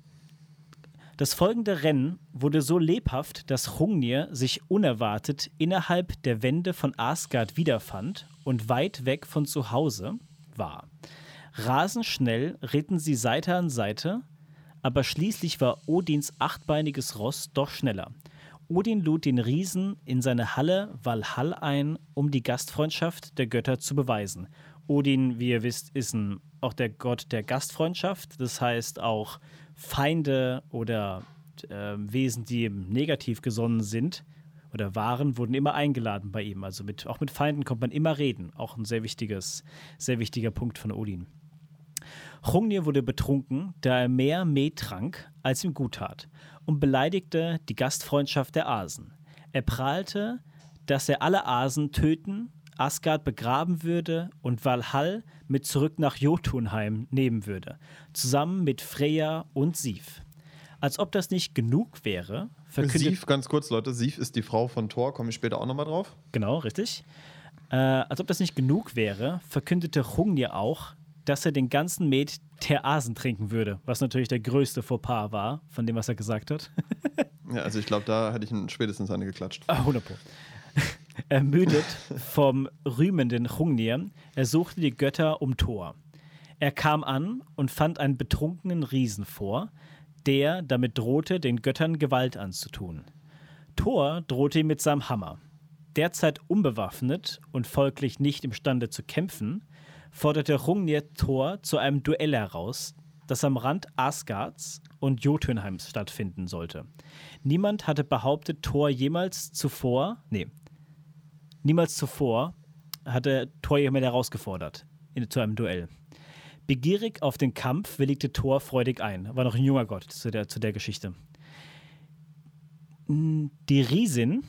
Das folgende Rennen wurde so lebhaft, dass Hungnir sich unerwartet innerhalb der Wände von Asgard wiederfand und weit weg von zu Hause war. Rasend schnell ritten sie Seite an Seite, aber schließlich war Odins achtbeiniges Ross doch schneller. Odin lud den Riesen in seine Halle Valhall ein, um die Gastfreundschaft der Götter zu beweisen. Odin, wie ihr wisst, ist ein, auch der Gott der Gastfreundschaft. Das heißt, auch Feinde oder äh, Wesen, die eben negativ gesonnen sind oder waren, wurden immer eingeladen bei ihm. Also mit, auch mit Feinden kommt man immer reden. Auch ein sehr wichtiges, sehr wichtiger Punkt von Odin. Hrungnir wurde betrunken, da er mehr Met trank, als ihm gut tat, und beleidigte die Gastfreundschaft der Asen. Er prahlte, dass er alle Asen töten, Asgard begraben würde und Valhall mit zurück nach Jotunheim nehmen würde, zusammen mit Freya und Sif. Als ob das nicht genug wäre, verkündet. Sif, ganz kurz, Leute, Sif ist die Frau von Thor, komme ich später auch nochmal drauf. Genau, richtig. Äh, als ob das nicht genug wäre, verkündete Hrungnir auch, dass er den ganzen Met der Asen trinken würde, was natürlich der größte Fauxpas war, von dem, was er gesagt hat. *laughs* ja, also ich glaube, da hätte ich ihn spätestens eine geklatscht. Ah, 100 Pro. *laughs* Ermüdet vom rühmenden Hungnir, ersuchte die Götter um Thor. Er kam an und fand einen betrunkenen Riesen vor, der damit drohte, den Göttern Gewalt anzutun. Thor drohte ihm mit seinem Hammer. Derzeit unbewaffnet und folglich nicht imstande zu kämpfen, forderte Hrungnir Thor zu einem Duell heraus, das am Rand Asgards und Jotunheims stattfinden sollte. Niemand hatte behauptet, Thor jemals zuvor, nee, niemals zuvor hatte Thor jemand herausgefordert in, zu einem Duell. Begierig auf den Kampf willigte Thor freudig ein. War noch ein junger Gott zu der, zu der Geschichte. Die Riesin,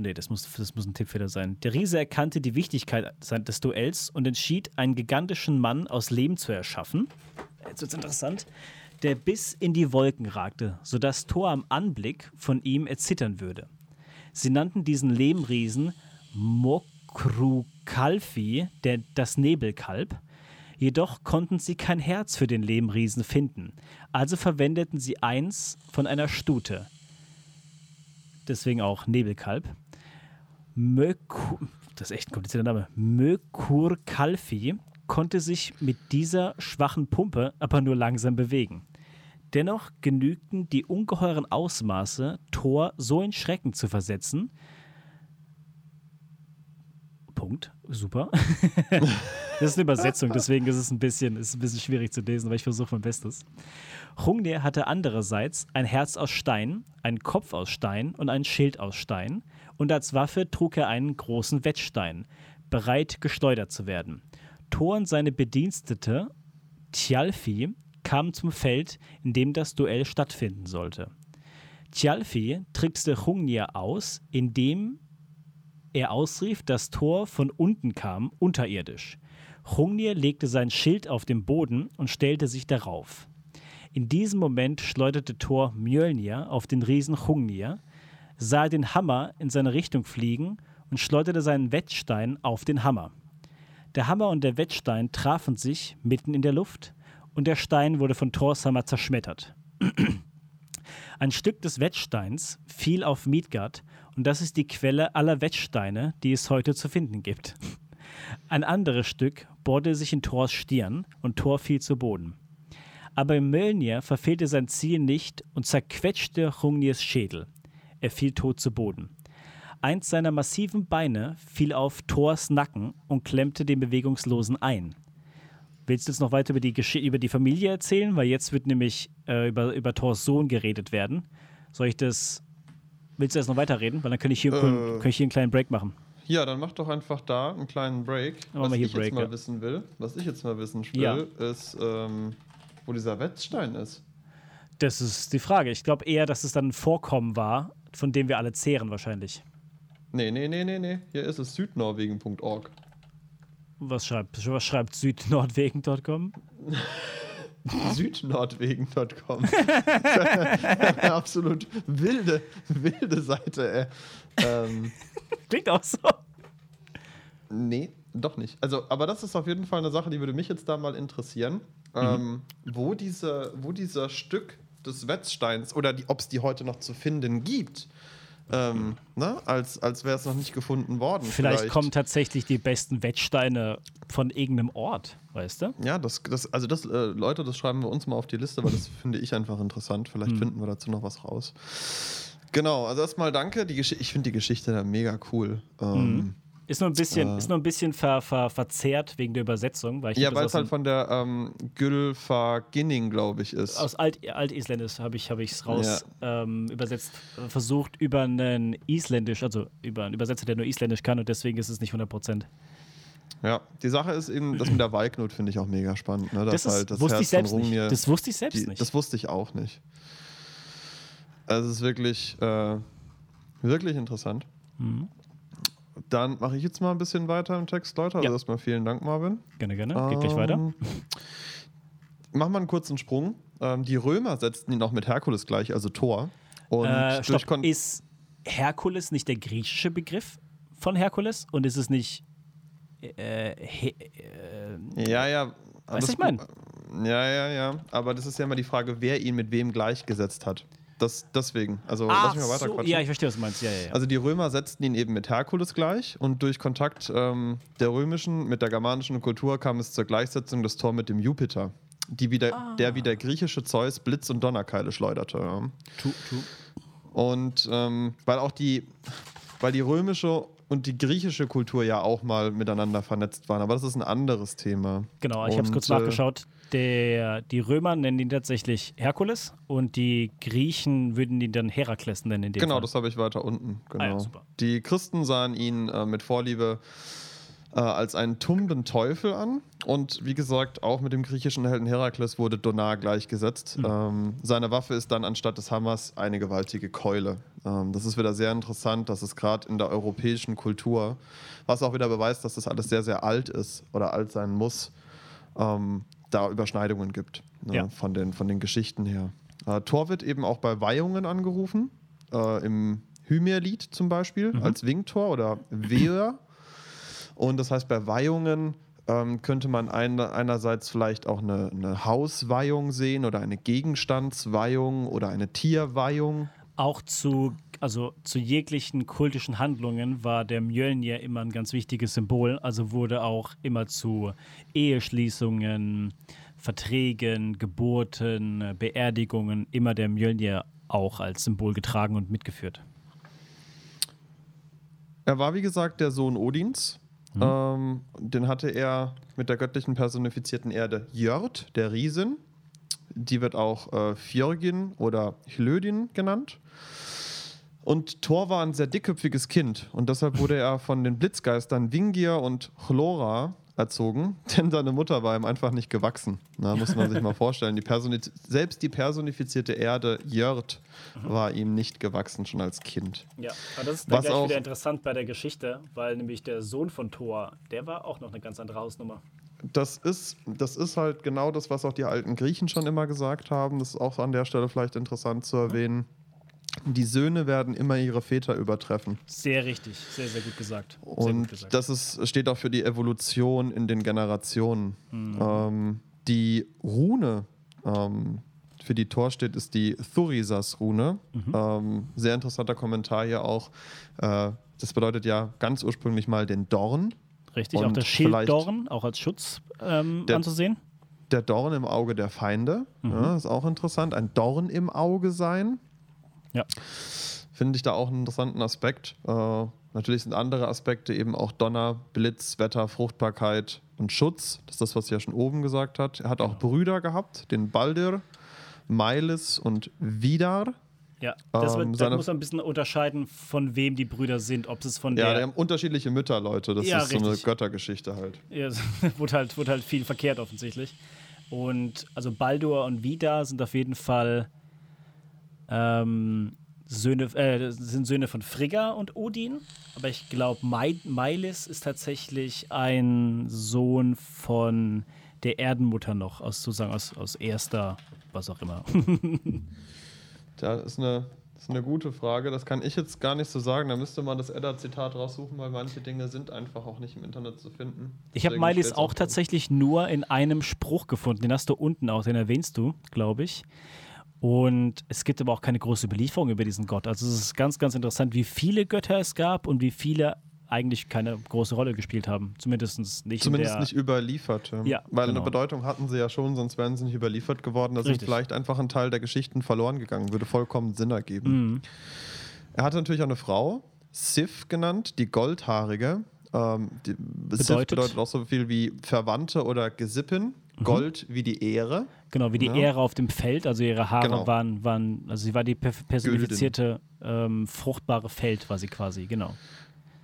nee, das muss, das muss ein Tippfehler sein. Der Riese erkannte die Wichtigkeit des Duells und entschied, einen gigantischen Mann aus Lehm zu erschaffen. Jetzt wird's interessant. Der bis in die Wolken ragte, sodass Thor am Anblick von ihm erzittern würde. Sie nannten diesen Lehmriesen Mokrukalfi, der, das Nebelkalb. Jedoch konnten sie kein Herz für den Lehmriesen finden. Also verwendeten sie eins von einer Stute. Deswegen auch Nebelkalb. Möku das ist echt ein komplizierter Name. Mökurkalfi konnte sich mit dieser schwachen Pumpe aber nur langsam bewegen. Dennoch genügten die ungeheuren Ausmaße, Thor so in Schrecken zu versetzen. Punkt. Super. *laughs* das ist eine Übersetzung, deswegen ist es ein bisschen, ist ein bisschen schwierig zu lesen, aber ich versuche mein Bestes. Hrungnir hatte andererseits ein Herz aus Stein, einen Kopf aus Stein und ein Schild aus Stein, und als Waffe trug er einen großen Wettstein, bereit geschleudert zu werden. Thor und seine Bedienstete Tjalfi kamen zum Feld, in dem das Duell stattfinden sollte. Tjalfi trickste Hrungnir aus, indem er ausrief, dass Thor von unten kam, unterirdisch. Hrungnir legte sein Schild auf den Boden und stellte sich darauf. In diesem Moment schleuderte Thor Mjölnir auf den Riesen Hrungnir, sah den Hammer in seine Richtung fliegen und schleuderte seinen Wettstein auf den Hammer. Der Hammer und der Wettstein trafen sich mitten in der Luft und der Stein wurde von Thors Hammer zerschmettert. *clears throat* Ein Stück des Wettsteins fiel auf Midgard und das ist die Quelle aller Wettsteine, die es heute zu finden gibt. Ein anderes Stück bohrte sich in Thors Stirn und Thor fiel zu Boden. Aber Mjölnir verfehlte sein Ziel nicht und zerquetschte Hrungnirs Schädel. Er fiel tot zu Boden. Eins seiner massiven Beine fiel auf Thors Nacken und klemmte den Bewegungslosen ein. Willst du jetzt noch weiter über die, Gesch über die Familie erzählen? Weil jetzt wird nämlich äh, über, über Thors Sohn geredet werden. Soll ich das. Willst du jetzt noch weiterreden? Weil dann kann ich hier, äh, kann ich hier einen kleinen Break machen. Ja, dann mach doch einfach da einen kleinen Break. was ich Break, jetzt mal ja. wissen will, was ich jetzt mal wissen will, ja. ist, ähm, wo dieser Wetzstein ist. Das ist die Frage. Ich glaube eher, dass es dann ein Vorkommen war, von dem wir alle zehren wahrscheinlich. Nee, nee, nee, nee, nee. Hier ist es südnorwegen.org. Was schreibt, was schreibt südnordwegen.com? *laughs* südnordwegen.com. *laughs* absolut wilde, wilde Seite, ey. Ähm, Klingt auch so. Nee, doch nicht. Also, aber das ist auf jeden Fall eine Sache, die würde mich jetzt da mal interessieren. Mhm. Ähm, wo, diese, wo dieser Stück des Wetzsteins oder ob es die heute noch zu finden gibt, ähm, ne? als, als wäre es noch nicht gefunden worden. Vielleicht, vielleicht, kommen tatsächlich die besten Wettsteine von irgendeinem Ort, weißt du? Ja, das, das also das, äh, Leute, das schreiben wir uns mal auf die Liste, weil das *laughs* finde ich einfach interessant. Vielleicht hm. finden wir dazu noch was raus. Genau, also erstmal danke. Die ich finde die Geschichte mega cool. Ähm, mhm. Ist nur ein bisschen, äh, ist nur ein bisschen ver, ver, verzerrt wegen der Übersetzung. Weil ja, weil es halt von der ähm, Gylfaginning, glaube ich, ist. Aus Alt, Altisländisch habe ich es raus ja. ähm, übersetzt, versucht über einen Isländisch, also über einen Übersetzer, der nur Isländisch kann und deswegen ist es nicht 100 Prozent. Ja, die Sache ist eben, das mit der Walknut finde ich auch mega spannend. Ne? Das, das, ist, das, wusste ich selbst nicht. das wusste ich selbst die, nicht. Das wusste ich auch nicht. Also es ist wirklich, äh, wirklich interessant. Mhm. Dann mache ich jetzt mal ein bisschen weiter im Text, Leute. Also ja. erstmal vielen Dank, Marvin. Gerne, gerne. Geht ähm, gleich weiter. Machen wir einen kurzen Sprung. Ähm, die Römer setzten ihn auch mit Herkules gleich, also Thor. Und äh, stopp, ist Herkules nicht der griechische Begriff von Herkules? Und ist es nicht. Äh, he, äh, ja, ja. Weißt du, ich meine? Ja, ja, ja. Aber das ist ja immer die Frage, wer ihn mit wem gleichgesetzt hat. Das, deswegen. Also Ach lass mich mal weiter so, Ja, ich verstehe, was du meinst. Ja, ja, ja. Also die Römer setzten ihn eben mit Herkules gleich und durch Kontakt ähm, der römischen mit der germanischen Kultur kam es zur Gleichsetzung des Tor mit dem Jupiter, die wieder, ah. der wie der griechische Zeus Blitz- und Donnerkeile schleuderte. Ja. True, true. Und ähm, weil auch die, weil die römische und die griechische Kultur ja auch mal miteinander vernetzt waren, aber das ist ein anderes Thema. Genau, ich habe es kurz äh, nachgeschaut. Der, die Römer nennen ihn tatsächlich Herkules und die Griechen würden ihn dann Herakles nennen. Genau, Fall. das habe ich weiter unten. Genau. Ah, ja, die Christen sahen ihn äh, mit Vorliebe äh, als einen tumben Teufel an. Und wie gesagt, auch mit dem griechischen Helden Herakles wurde Donar gleichgesetzt. Mhm. Ähm, seine Waffe ist dann anstatt des Hammers eine gewaltige Keule. Ähm, das ist wieder sehr interessant, dass es gerade in der europäischen Kultur, was auch wieder beweist, dass das alles sehr, sehr alt ist oder alt sein muss, ähm, da Überschneidungen gibt ne, ja. von, den, von den Geschichten her. Äh, Thor wird eben auch bei Weihungen angerufen, äh, im Hymirlied zum Beispiel, mhm. als Wingtor oder Wehr. Und das heißt, bei Weihungen ähm, könnte man ein, einerseits vielleicht auch eine, eine Hausweihung sehen oder eine Gegenstandsweihung oder eine Tierweihung. Auch zu, also zu jeglichen kultischen Handlungen war der Mjölnir immer ein ganz wichtiges Symbol. Also wurde auch immer zu Eheschließungen, Verträgen, Geburten, Beerdigungen immer der Mjölnir auch als Symbol getragen und mitgeführt. Er war, wie gesagt, der Sohn Odins Mhm. Ähm, den hatte er mit der göttlichen personifizierten Erde Jörd, der Riesin. Die wird auch äh, Fjörgin oder Hlödin genannt. Und Thor war ein sehr dickköpfiges Kind und deshalb wurde er von den Blitzgeistern Vingir und Chlora erzogen, *laughs* denn seine Mutter war ihm einfach nicht gewachsen. Na, muss man sich mal vorstellen. Die selbst die personifizierte Erde Jörd mhm. war ihm nicht gewachsen, schon als Kind. Ja, aber das ist dann gleich wieder interessant bei der Geschichte, weil nämlich der Sohn von Thor, der war auch noch eine ganz andere Hausnummer. Das ist, das ist halt genau das, was auch die alten Griechen schon immer gesagt haben. Das ist auch an der Stelle vielleicht interessant zu erwähnen. Die Söhne werden immer ihre Väter übertreffen. Sehr richtig, sehr, sehr gut gesagt. Sehr und gut gesagt. das ist, steht auch für die Evolution in den Generationen. Mhm. Ähm, die Rune, ähm, für die Tor steht, ist die Thurisas-Rune. Mhm. Ähm, sehr interessanter Kommentar hier auch. Äh, das bedeutet ja ganz ursprünglich mal den Dorn. Richtig, und auch das Schilddorn, auch als Schutz ähm, der, anzusehen. Der Dorn im Auge der Feinde, mhm. ja, ist auch interessant. Ein Dorn im Auge sein. Ja. Finde ich da auch einen interessanten Aspekt. Äh, natürlich sind andere Aspekte eben auch Donner, Blitz, Wetter, Fruchtbarkeit und Schutz. Das ist das, was er ja schon oben gesagt hat. Er hat auch genau. Brüder gehabt, den Baldir, Meilis und Vidar. Ja, das, wird, ähm, das muss man ein bisschen unterscheiden, von wem die Brüder sind. Ob es von ja, der. Ja, die haben unterschiedliche Mütter, Leute. Das ja, ist richtig. so eine Göttergeschichte halt. Ja, es *laughs* wurde halt, wurde halt viel verkehrt offensichtlich. Und also Baldur und Vidar sind auf jeden Fall ähm, Söhne, äh, sind Söhne von Frigga und Odin. Aber ich glaube, Meilis ist tatsächlich ein Sohn von der Erdenmutter noch, aus sozusagen aus, aus erster, was auch immer. *laughs* das ist eine, das ist eine gute Frage. Das kann ich jetzt gar nicht so sagen. Da müsste man das Edda-Zitat raussuchen, weil manche Dinge sind einfach auch nicht im Internet zu finden. Ich habe Meilis auch tatsächlich nur in einem Spruch gefunden. Den hast du unten auch, den erwähnst du, glaube ich. Und es gibt aber auch keine große Belieferung über diesen Gott. Also es ist ganz, ganz interessant, wie viele Götter es gab und wie viele eigentlich keine große Rolle gespielt haben. Zumindest nicht Zumindest nicht überliefert. Ja, Weil genau. eine Bedeutung hatten sie ja schon, sonst wären sie nicht überliefert geworden. Da sind vielleicht einfach ein Teil der Geschichten verloren gegangen. Würde vollkommen Sinn ergeben. Mhm. Er hatte natürlich auch eine Frau, Sif genannt, die Goldhaarige. Ähm, die, bedeutet? Sif bedeutet auch so viel wie Verwandte oder Gesippin. Mhm. Gold wie die Ehre. Genau, wie die ja. Ehre auf dem Feld. Also ihre Haare genau. waren, waren, also sie war die personifizierte ähm, fruchtbare Feld, war sie quasi, genau.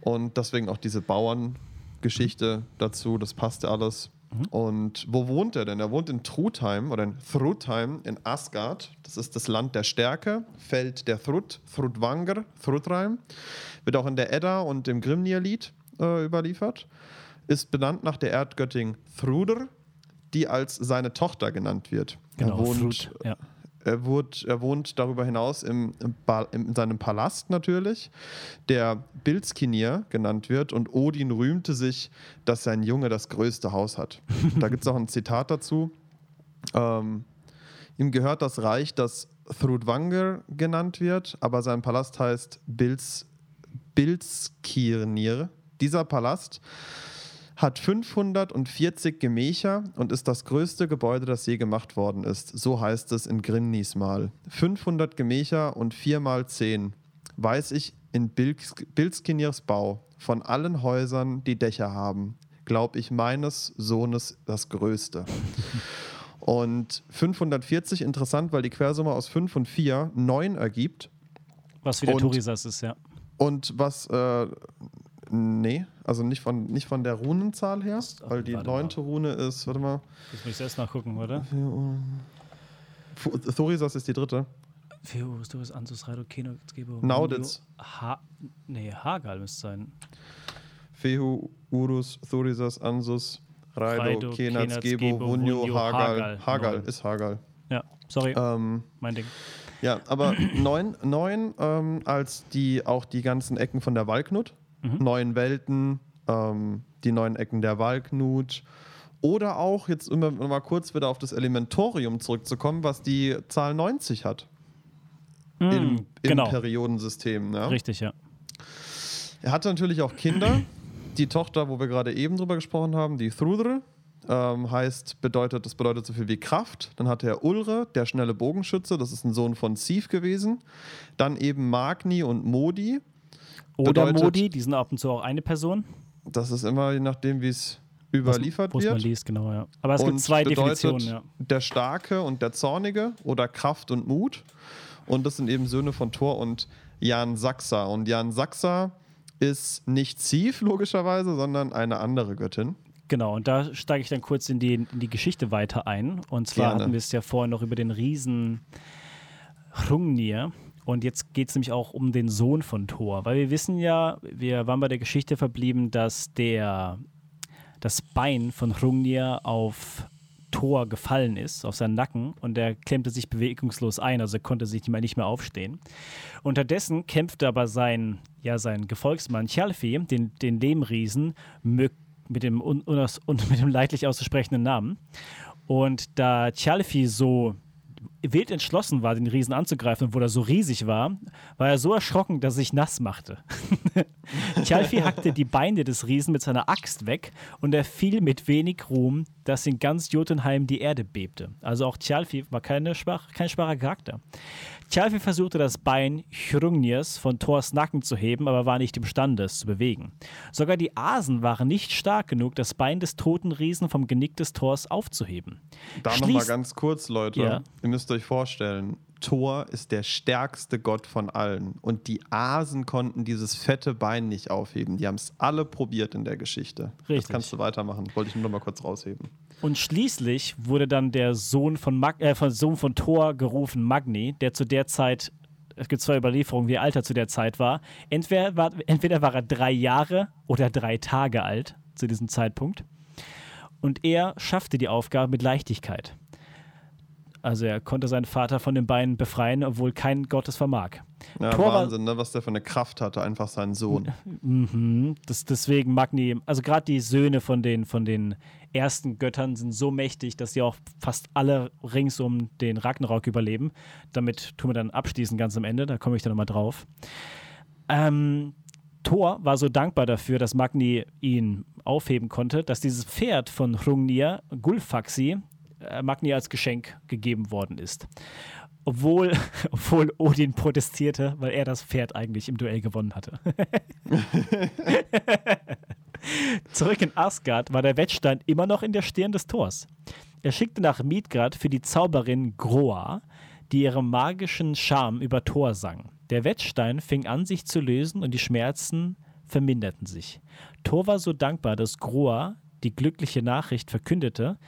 Und deswegen auch diese Bauerngeschichte dazu, das passte alles. Mhm. Und wo wohnt er denn? Er wohnt in Trudheim oder in Thrudheim in Asgard. Das ist das Land der Stärke, Feld der Thrud, Thrudvanger, Thrudheim. Wird auch in der Edda und im Grimnir-Lied äh, überliefert. Ist benannt nach der Erdgöttin Thrudr, die als seine Tochter genannt wird. Genau, er wohnt, Fruit, ja. Er, wohnt, er wohnt darüber hinaus im, im, in seinem Palast natürlich, der Bilskinier genannt wird und Odin rühmte sich, dass sein Junge das größte Haus hat. *laughs* da gibt es auch ein Zitat dazu. Ähm, ihm gehört das Reich, das Thrudvanger genannt wird, aber sein Palast heißt Bils, Bilskirnir. Dieser Palast hat 540 Gemächer und ist das größte Gebäude, das je gemacht worden ist. So heißt es in Grinnis mal. 500 Gemächer und 4 mal 10. Weiß ich in Bilskinirs Bau von allen Häusern, die Dächer haben, glaube ich meines Sohnes das größte. Und 540 interessant, weil die Quersumme aus 5 und 4 9 ergibt. Was wieder Turisas ist, ja. Und was äh, Nee, also nicht von, nicht von der Runenzahl her, weil die neunte Rune ist, warte mal. Das muss ich erst nachgucken, oder? Thorisas ist die dritte. Bist Ansus, Raido, Keno, Gebo. Nauditz. Ha nee, Hagal müsste sein. Fehu, Urus, Thorisas, Ansus, Raido, Kenaz, Gebo, Wunjo, Hagal. Hagal. Ist Hagal. Ja, sorry, Ähm, mein Ding. ja, aber *clears throat* neun, neun ähm, als die auch die ganzen Ecken von der Walknut. Mhm. Neun Welten, ähm, die neun Ecken der Walknut. Oder auch, jetzt immer mal kurz wieder auf das Elementorium zurückzukommen, was die Zahl 90 hat. Im, im genau, Periodensystem. Ja? richtig, ja. Er hatte natürlich auch Kinder. Die Tochter, wo wir gerade eben drüber gesprochen haben, die Thrudre, ähm, heißt, bedeutet, das bedeutet so viel wie Kraft. Dann hatte er Ulre, der schnelle Bogenschütze, das ist ein Sohn von Sif gewesen. Dann eben Magni und Modi. Oder Bedeutet- Modi, die sind ab und zu auch eine Person. Das ist immer je nachdem, wie es überliefert es man wird. liest, genau, ja. Aber es und gibt zwei bedeutet Definitionen, ja. Der Starke und der Zornige oder Kraft und Mut. Und das sind eben Söhne von Thor und Jan Saxa. Und Jan Saxa ist nicht Sif, logischerweise, sondern eine andere Göttin. Genau, und da steige ich dann kurz in die, in die Geschichte weiter ein. Und zwar Gerne. hatten wir es ja vorher noch über den Riesen Hrungnir. Und jetzt geht es nämlich auch um den Sohn von Thor. Weil wir wissen ja, wir waren bei der Geschichte verblieben, dass der, das Bein von Hrungnir auf Thor gefallen ist, auf seinen Nacken. Und er klemmte sich bewegungslos ein, also konnte sich nicht mehr, aufstehen. Unterdessen kämpfte aber sein, ja, sein Gefolgsmann Tjalfi, den, den Lehmriesen, mit dem, un, und *laughs* mit dem leidlich auszusprechenden Namen. Und da Tjalfi so wild entschlossen war, den Riesen anzugreifen, obwohl er so riesig war, war er so erschrocken, dass er sich nass machte. *laughs* Tjalfi hackte die Beine des Riesen mit seiner Axt weg und er fiel mit wenig Ruhm, dass in ganz Jotunheim die Erde bebte. Also auch Tjalfi war keine schwach, kein schwacher Charakter. Tjalfi versuchte das Bein Hrungnirs von Thors Nacken zu heben, aber war nicht imstande, es zu bewegen. Sogar die Asen waren nicht stark genug, das Bein des toten Riesen vom Genick des Thors aufzuheben. Da nochmal ganz kurz, Leute. Ja. Ihr müsst euch vorstellen, Thor ist der stärkste Gott von allen. Und die Asen konnten dieses fette Bein nicht aufheben. Die haben es alle probiert in der Geschichte. Das Richtig. kannst du weitermachen. Wollte ich nur noch mal kurz rausheben. Und schließlich wurde dann der Sohn von, Mag äh, von, Sohn von Thor gerufen, Magni, der zu der Zeit, es gibt zwei Überlieferungen, wie er Alter zu der Zeit war. Entweder war, entweder war er drei Jahre oder drei Tage alt zu diesem Zeitpunkt. Und er schaffte die Aufgabe mit Leichtigkeit. Also er konnte seinen Vater von den Beinen befreien, obwohl kein Gott es vermag. Ja, Thor Wahnsinn, ne? was der für eine Kraft hatte, einfach sein Sohn. Mhm. Das, deswegen Magni, also gerade die Söhne von den, von den ersten Göttern sind so mächtig, dass sie auch fast alle rings um den Ragnarok überleben. Damit tun wir dann abschließen ganz am Ende, da komme ich dann nochmal drauf. Ähm, Thor war so dankbar dafür, dass Magni ihn aufheben konnte, dass dieses Pferd von Hrungnir, Gulfaxi, Magni als Geschenk gegeben worden ist. Obwohl, *laughs* obwohl Odin protestierte, weil er das Pferd eigentlich im Duell gewonnen hatte. *laughs* Zurück in Asgard war der Wettstein immer noch in der Stirn des Thors. Er schickte nach Midgard für die Zauberin Groa, die ihren magischen Charme über Thor sang. Der Wettstein fing an, sich zu lösen und die Schmerzen verminderten sich. Thor war so dankbar, dass Groa die glückliche Nachricht verkündete,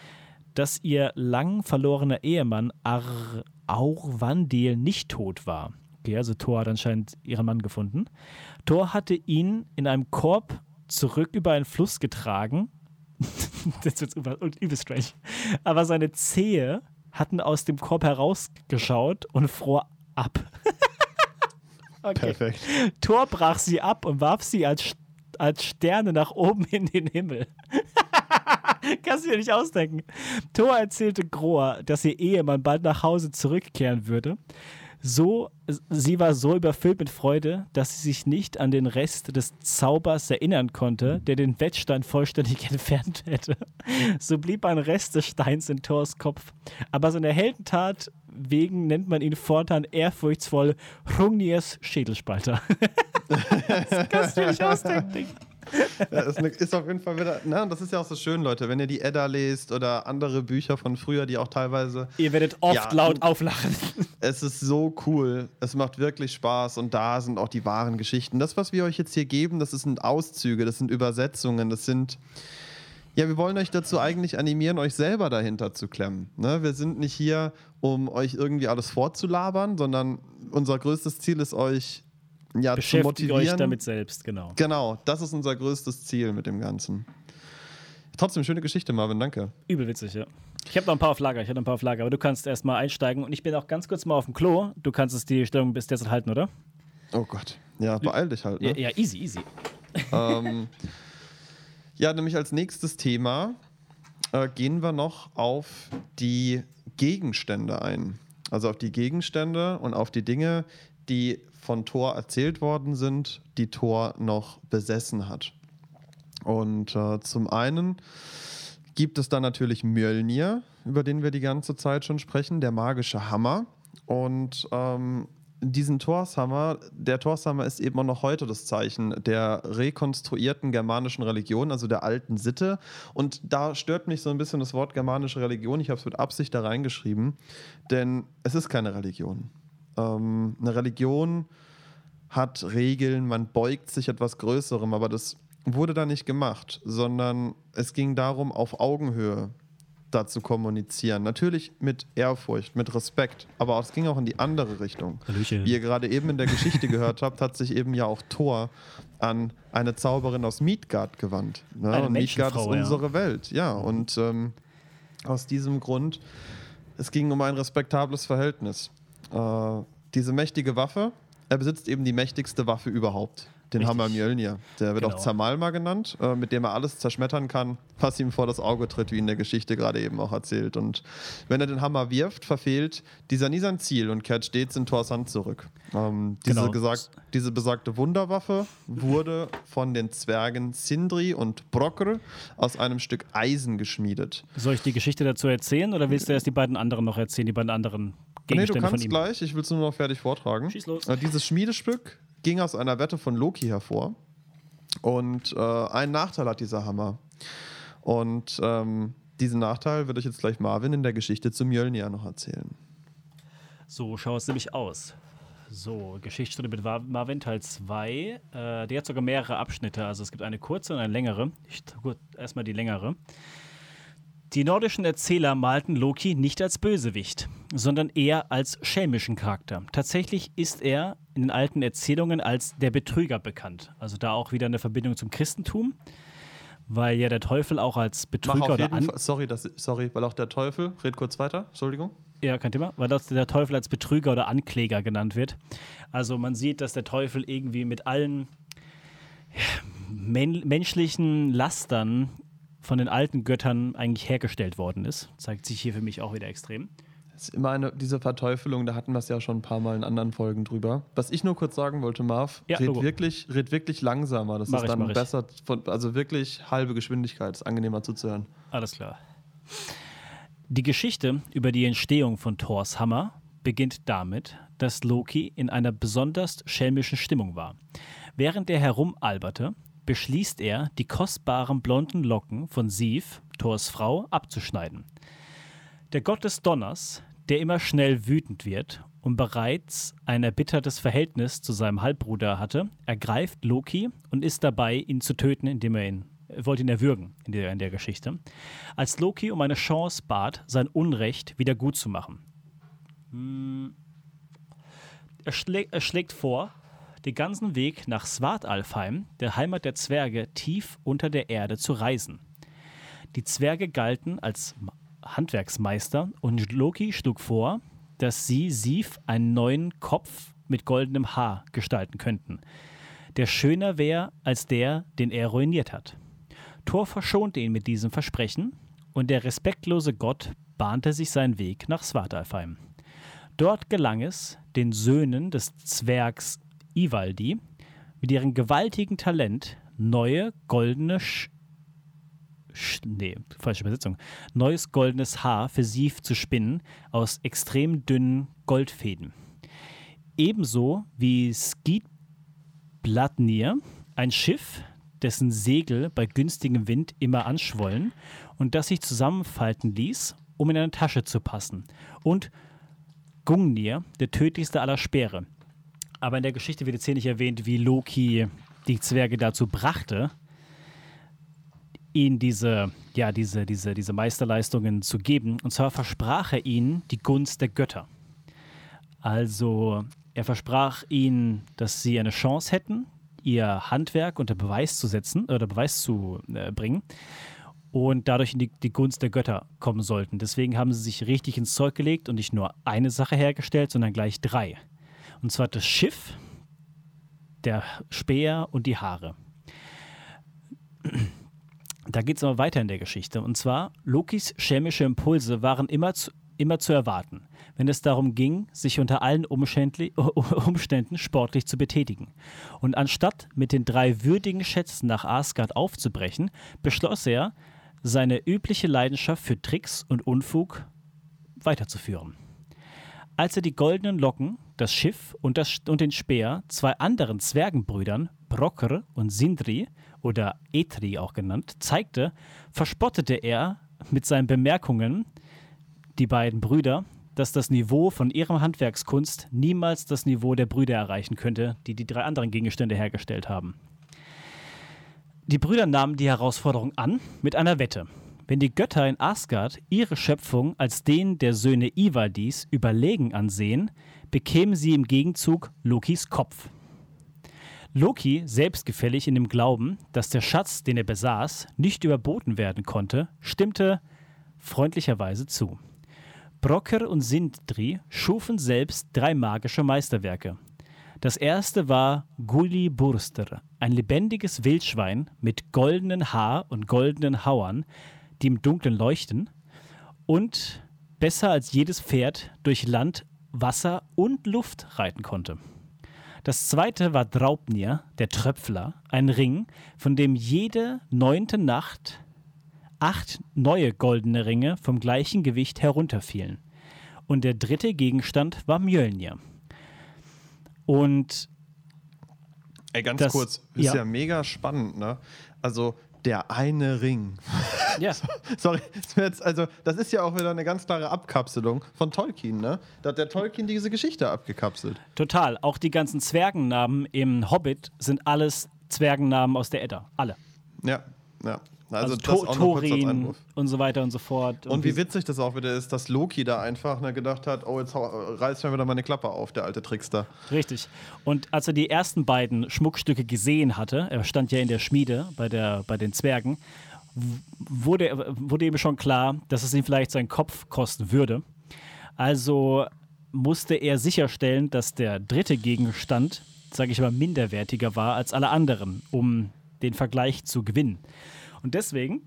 dass ihr lang verlorener Ehemann Ar Aurvandil nicht tot war. Okay, also Thor hat anscheinend ihren Mann gefunden. Thor hatte ihn in einem Korb zurück über einen Fluss getragen. *laughs* das wird über- übel strange. Aber seine Zehe hatten aus dem Korb herausgeschaut und fror ab. *laughs* okay. Perfekt. Thor brach sie ab und warf sie als, als Sterne nach oben in den Himmel. *laughs* *laughs* Kannst du dir nicht ausdenken. Thor erzählte Groa, dass ihr Ehemann bald nach Hause zurückkehren würde. So, sie war so überfüllt mit Freude, dass sie sich nicht an den Rest des Zaubers erinnern konnte, der den Wettstein vollständig *laughs* entfernt hätte. So blieb ein Rest des Steins in Thors Kopf. Aber seiner Heldentat wegen nennt man ihn fortan ehrfurchtsvoll Hrungnirs Schädelspalter. *laughs* das kannst du dir nicht ausdenken. *laughs* Ja, ist, eine, ist, auf jeden Fall wieder. Na, das ist ja auch so schön, Leute, wenn ihr die Edda lest oder andere Bücher von früher, die auch teilweise. Ihr werdet oft ja, laut auflachen. *laughs* Es ist so cool. Es macht wirklich Spaß und da sind auch die wahren Geschichten. Das, was wir euch jetzt hier geben, das sind Auszüge, das sind Übersetzungen, das sind. Ja, wir wollen euch dazu eigentlich animieren, euch selber dahinter zu klemmen. Ne? Wir sind nicht hier, um euch irgendwie alles vorzulabern, sondern unser größtes Ziel ist, euch ja, Beschäftigt zu motivieren. euch damit selbst, genau. Genau, das ist unser größtes Ziel mit dem Ganzen. Trotzdem, schöne Geschichte, Marvin, danke. Übel witzig, ja. Ich habe noch ein paar auf Lager, ich habe noch ein paar auf Lager, aber du kannst erst mal einsteigen und ich bin auch ganz kurz mal auf dem Klo. Du kannst es die Stellung bis derzeit halten, oder? Oh Gott. Ja, beeil dich halt. Ne? Ja, ja, easy, easy. Ähm, *laughs* ja, nämlich als nächstes Thema äh, gehen wir noch auf die Gegenstände ein. Also auf die Gegenstände und auf die Dinge, die von Thor erzählt worden sind, die Thor noch besessen hat. Und äh, zum einen gibt es dann natürlich Mjölnir, über den wir die ganze Zeit schon sprechen, der magische Hammer. Und ähm, diesen Torshammer, der Torshammer ist eben auch noch heute das Zeichen der rekonstruierten germanischen Religion, also der alten Sitte. Und da stört mich so ein bisschen das Wort germanische Religion. Ich habe es mit Absicht da reingeschrieben, denn es ist keine Religion. Ähm, eine Religion hat Regeln, man beugt sich etwas Größerem, aber das wurde da nicht gemacht, sondern es ging darum, auf Augenhöhe da zu kommunizieren. Natürlich mit Ehrfurcht, mit Respekt, aber es ging auch in die andere Richtung. Hallöchen. Wie ihr gerade eben in der Geschichte gehört habt, hat sich eben ja auch Thor an eine Zauberin aus Midgard gewandt. Ne? Und Midgard ist unsere ja. Welt, ja. Und ähm, aus diesem Grund, es ging um ein respektables Verhältnis. Äh, diese mächtige Waffe, er besitzt eben die mächtigste Waffe überhaupt. Den Richtig. Hammer Mjölnir. Der wird genau. auch Zamalma genannt, äh, mit dem er alles zerschmettern kann, was ihm vor das Auge tritt, wie in der Geschichte gerade eben auch erzählt. Und wenn er den Hammer wirft, verfehlt dieser nie sein Ziel und kehrt stets in Thors Hand zurück. Ähm, diese, genau. gesagt, diese besagte Wunderwaffe wurde von den Zwergen Sindri und Brokr aus einem Stück Eisen geschmiedet. Soll ich die Geschichte dazu erzählen oder willst du erst die beiden anderen noch erzählen, die beiden anderen Gegenstände nee, du kannst gleich, ich will es nur noch fertig vortragen. Schieß los. Äh, dieses Schmiedestück ging aus einer Wette von Loki hervor. Und äh, einen Nachteil hat dieser Hammer. Und ähm, diesen Nachteil würde ich jetzt gleich Marvin in der Geschichte zu Mjölnir noch erzählen. So schaut es nämlich aus. So, Geschichtsstunde mit Marvin Teil 2. Äh, die hat sogar mehrere Abschnitte. Also es gibt eine kurze und eine längere. Ich, gut, erstmal die längere. Die nordischen Erzähler malten Loki nicht als Bösewicht, sondern eher als schelmischen Charakter. Tatsächlich ist er in den alten Erzählungen als der Betrüger bekannt. Also da auch wieder eine Verbindung zum Christentum, weil ja der Teufel auch als Betrüger oder an sorry, das, sorry, weil auch der Teufel, red kurz weiter, Entschuldigung. Ja, kein Thema, weil das der Teufel als Betrüger oder Ankläger genannt wird. Also man sieht, dass der Teufel irgendwie mit allen men menschlichen Lastern von den alten Göttern eigentlich hergestellt worden ist. Zeigt sich hier für mich auch wieder extrem. Das ist immer eine, diese Verteufelung, da hatten wir es ja schon ein paar Mal in anderen Folgen drüber. Was ich nur kurz sagen wollte, Marv, ja, red, wirklich, red wirklich langsamer. Das mach ist ich, dann besser, von, also wirklich halbe Geschwindigkeit, ist angenehmer zuzuhören. Alles klar. Die Geschichte über die Entstehung von Thors Hammer beginnt damit, dass Loki in einer besonders schelmischen Stimmung war. Während er herumalberte, beschließt er, die kostbaren blonden Locken von Sif, Thors Frau, abzuschneiden. Der Gott des Donners, der immer schnell wütend wird und bereits ein erbittertes Verhältnis zu seinem Halbbruder hatte, ergreift Loki und ist dabei, ihn zu töten, indem er ihn er wollte ihn erwürgen in der, in der Geschichte. Als Loki um eine Chance bat, sein Unrecht wieder gut zu machen. Hm. Er, schlägt, er schlägt vor, den ganzen Weg nach Svartalfheim, der Heimat der Zwerge, tief unter der Erde zu reisen. Die Zwerge galten als Handwerksmeister und Loki schlug vor, dass sie Sif einen neuen Kopf mit goldenem Haar gestalten könnten, der schöner wäre als der, den er ruiniert hat. Thor verschonte ihn mit diesem Versprechen und der respektlose Gott bahnte sich seinen Weg nach Svartalfheim. Dort gelang es, den Söhnen des Zwergs Ivaldi mit ihrem gewaltigen Talent neue goldene Sch Sch nee, falsche Übersetzung. Neues goldenes Haar für sie zu spinnen aus extrem dünnen Goldfäden. Ebenso wie Skidbladnir, ein Schiff, dessen Segel bei günstigem Wind immer anschwollen und das sich zusammenfalten ließ, um in eine Tasche zu passen. Und Gungnir, der tödlichste aller Speere. Aber in der Geschichte wird jetzt hier nicht erwähnt, wie Loki die Zwerge dazu brachte, ihnen diese, ja, diese, diese, diese Meisterleistungen zu geben. Und zwar versprach er ihnen die Gunst der Götter. Also er versprach ihnen, dass sie eine Chance hätten, ihr Handwerk unter Beweis zu setzen oder Beweis zu äh, bringen und dadurch in die, die, Gunst der Götter kommen sollten. Deswegen haben sie sich richtig ins Zeug gelegt und nicht nur eine Sache hergestellt, sondern gleich drei. Und zwar das Schiff, der Speer und die Haare. Da geht es aber weiter in der Geschichte. Und zwar, Lokis chemische Impulse waren immer zu, immer zu erwarten, wenn es darum ging, sich unter allen *laughs* Umständen sportlich zu betätigen. Und anstatt mit den drei würdigen Schätzen nach Asgard aufzubrechen, beschloss er, seine übliche Leidenschaft für Tricks und Unfug weiterzuführen. Als er die goldenen Locken, das Schiff und, das, und den Speer zwei anderen Zwergenbrüdern, Brocker und Sindri oder Etri auch genannt, zeigte, verspottete er mit seinen Bemerkungen die beiden Brüder, dass das Niveau von ihrem Handwerkskunst niemals das Niveau der Brüder erreichen könnte, die die drei anderen Gegenstände hergestellt haben. Die Brüder nahmen die Herausforderung an mit einer Wette. Wenn die Götter in Asgard ihre Schöpfung als den der Söhne Ivaldis überlegen ansehen, bekämen sie im Gegenzug Lokis Kopf. Loki, selbstgefällig in dem Glauben, dass der Schatz, den er besaß, nicht überboten werden konnte, stimmte freundlicherweise zu. Brocker und Sindri schufen selbst drei magische Meisterwerke. Das erste war Gulli Burster, ein lebendiges Wildschwein mit goldenen Haar und goldenen Hauern, die im Dunkeln leuchten und besser als jedes Pferd durch Land, Wasser und Luft reiten konnte. Das zweite war Draupnir, der Tröpfler, ein Ring, von dem jede neunte Nacht acht neue goldene Ringe vom gleichen Gewicht herunterfielen. Und der dritte Gegenstand war Mjölnir. Und Ey, ganz das, kurz, ist ja. ja mega spannend, ne? Also der eine Ring. *laughs* Ja. *laughs* Sorry, also das ist ja auch wieder eine ganz klare Abkapselung von Tolkien, ne? Da hat der Tolkien diese Geschichte abgekapselt. Total. Auch die ganzen Zwergennamen im Hobbit sind alles Zwergennamen aus der Edda. Alle. Ja, ja. Also, also to Thorin und so weiter und so fort. Und, und wie witzig das auch wieder ist, dass Loki da einfach ne, gedacht hat, oh, jetzt reißt mir wieder meine Klappe auf, der alte Trickster. Richtig. Und als er die ersten beiden Schmuckstücke gesehen hatte, er stand ja in der Schmiede bei, der, bei den Zwergen, wurde, wurde ihm schon klar, dass es ihm vielleicht seinen Kopf kosten würde. Also musste er sicherstellen, dass der dritte Gegenstand, sage ich mal, minderwertiger war als alle anderen, um den Vergleich zu gewinnen. Und deswegen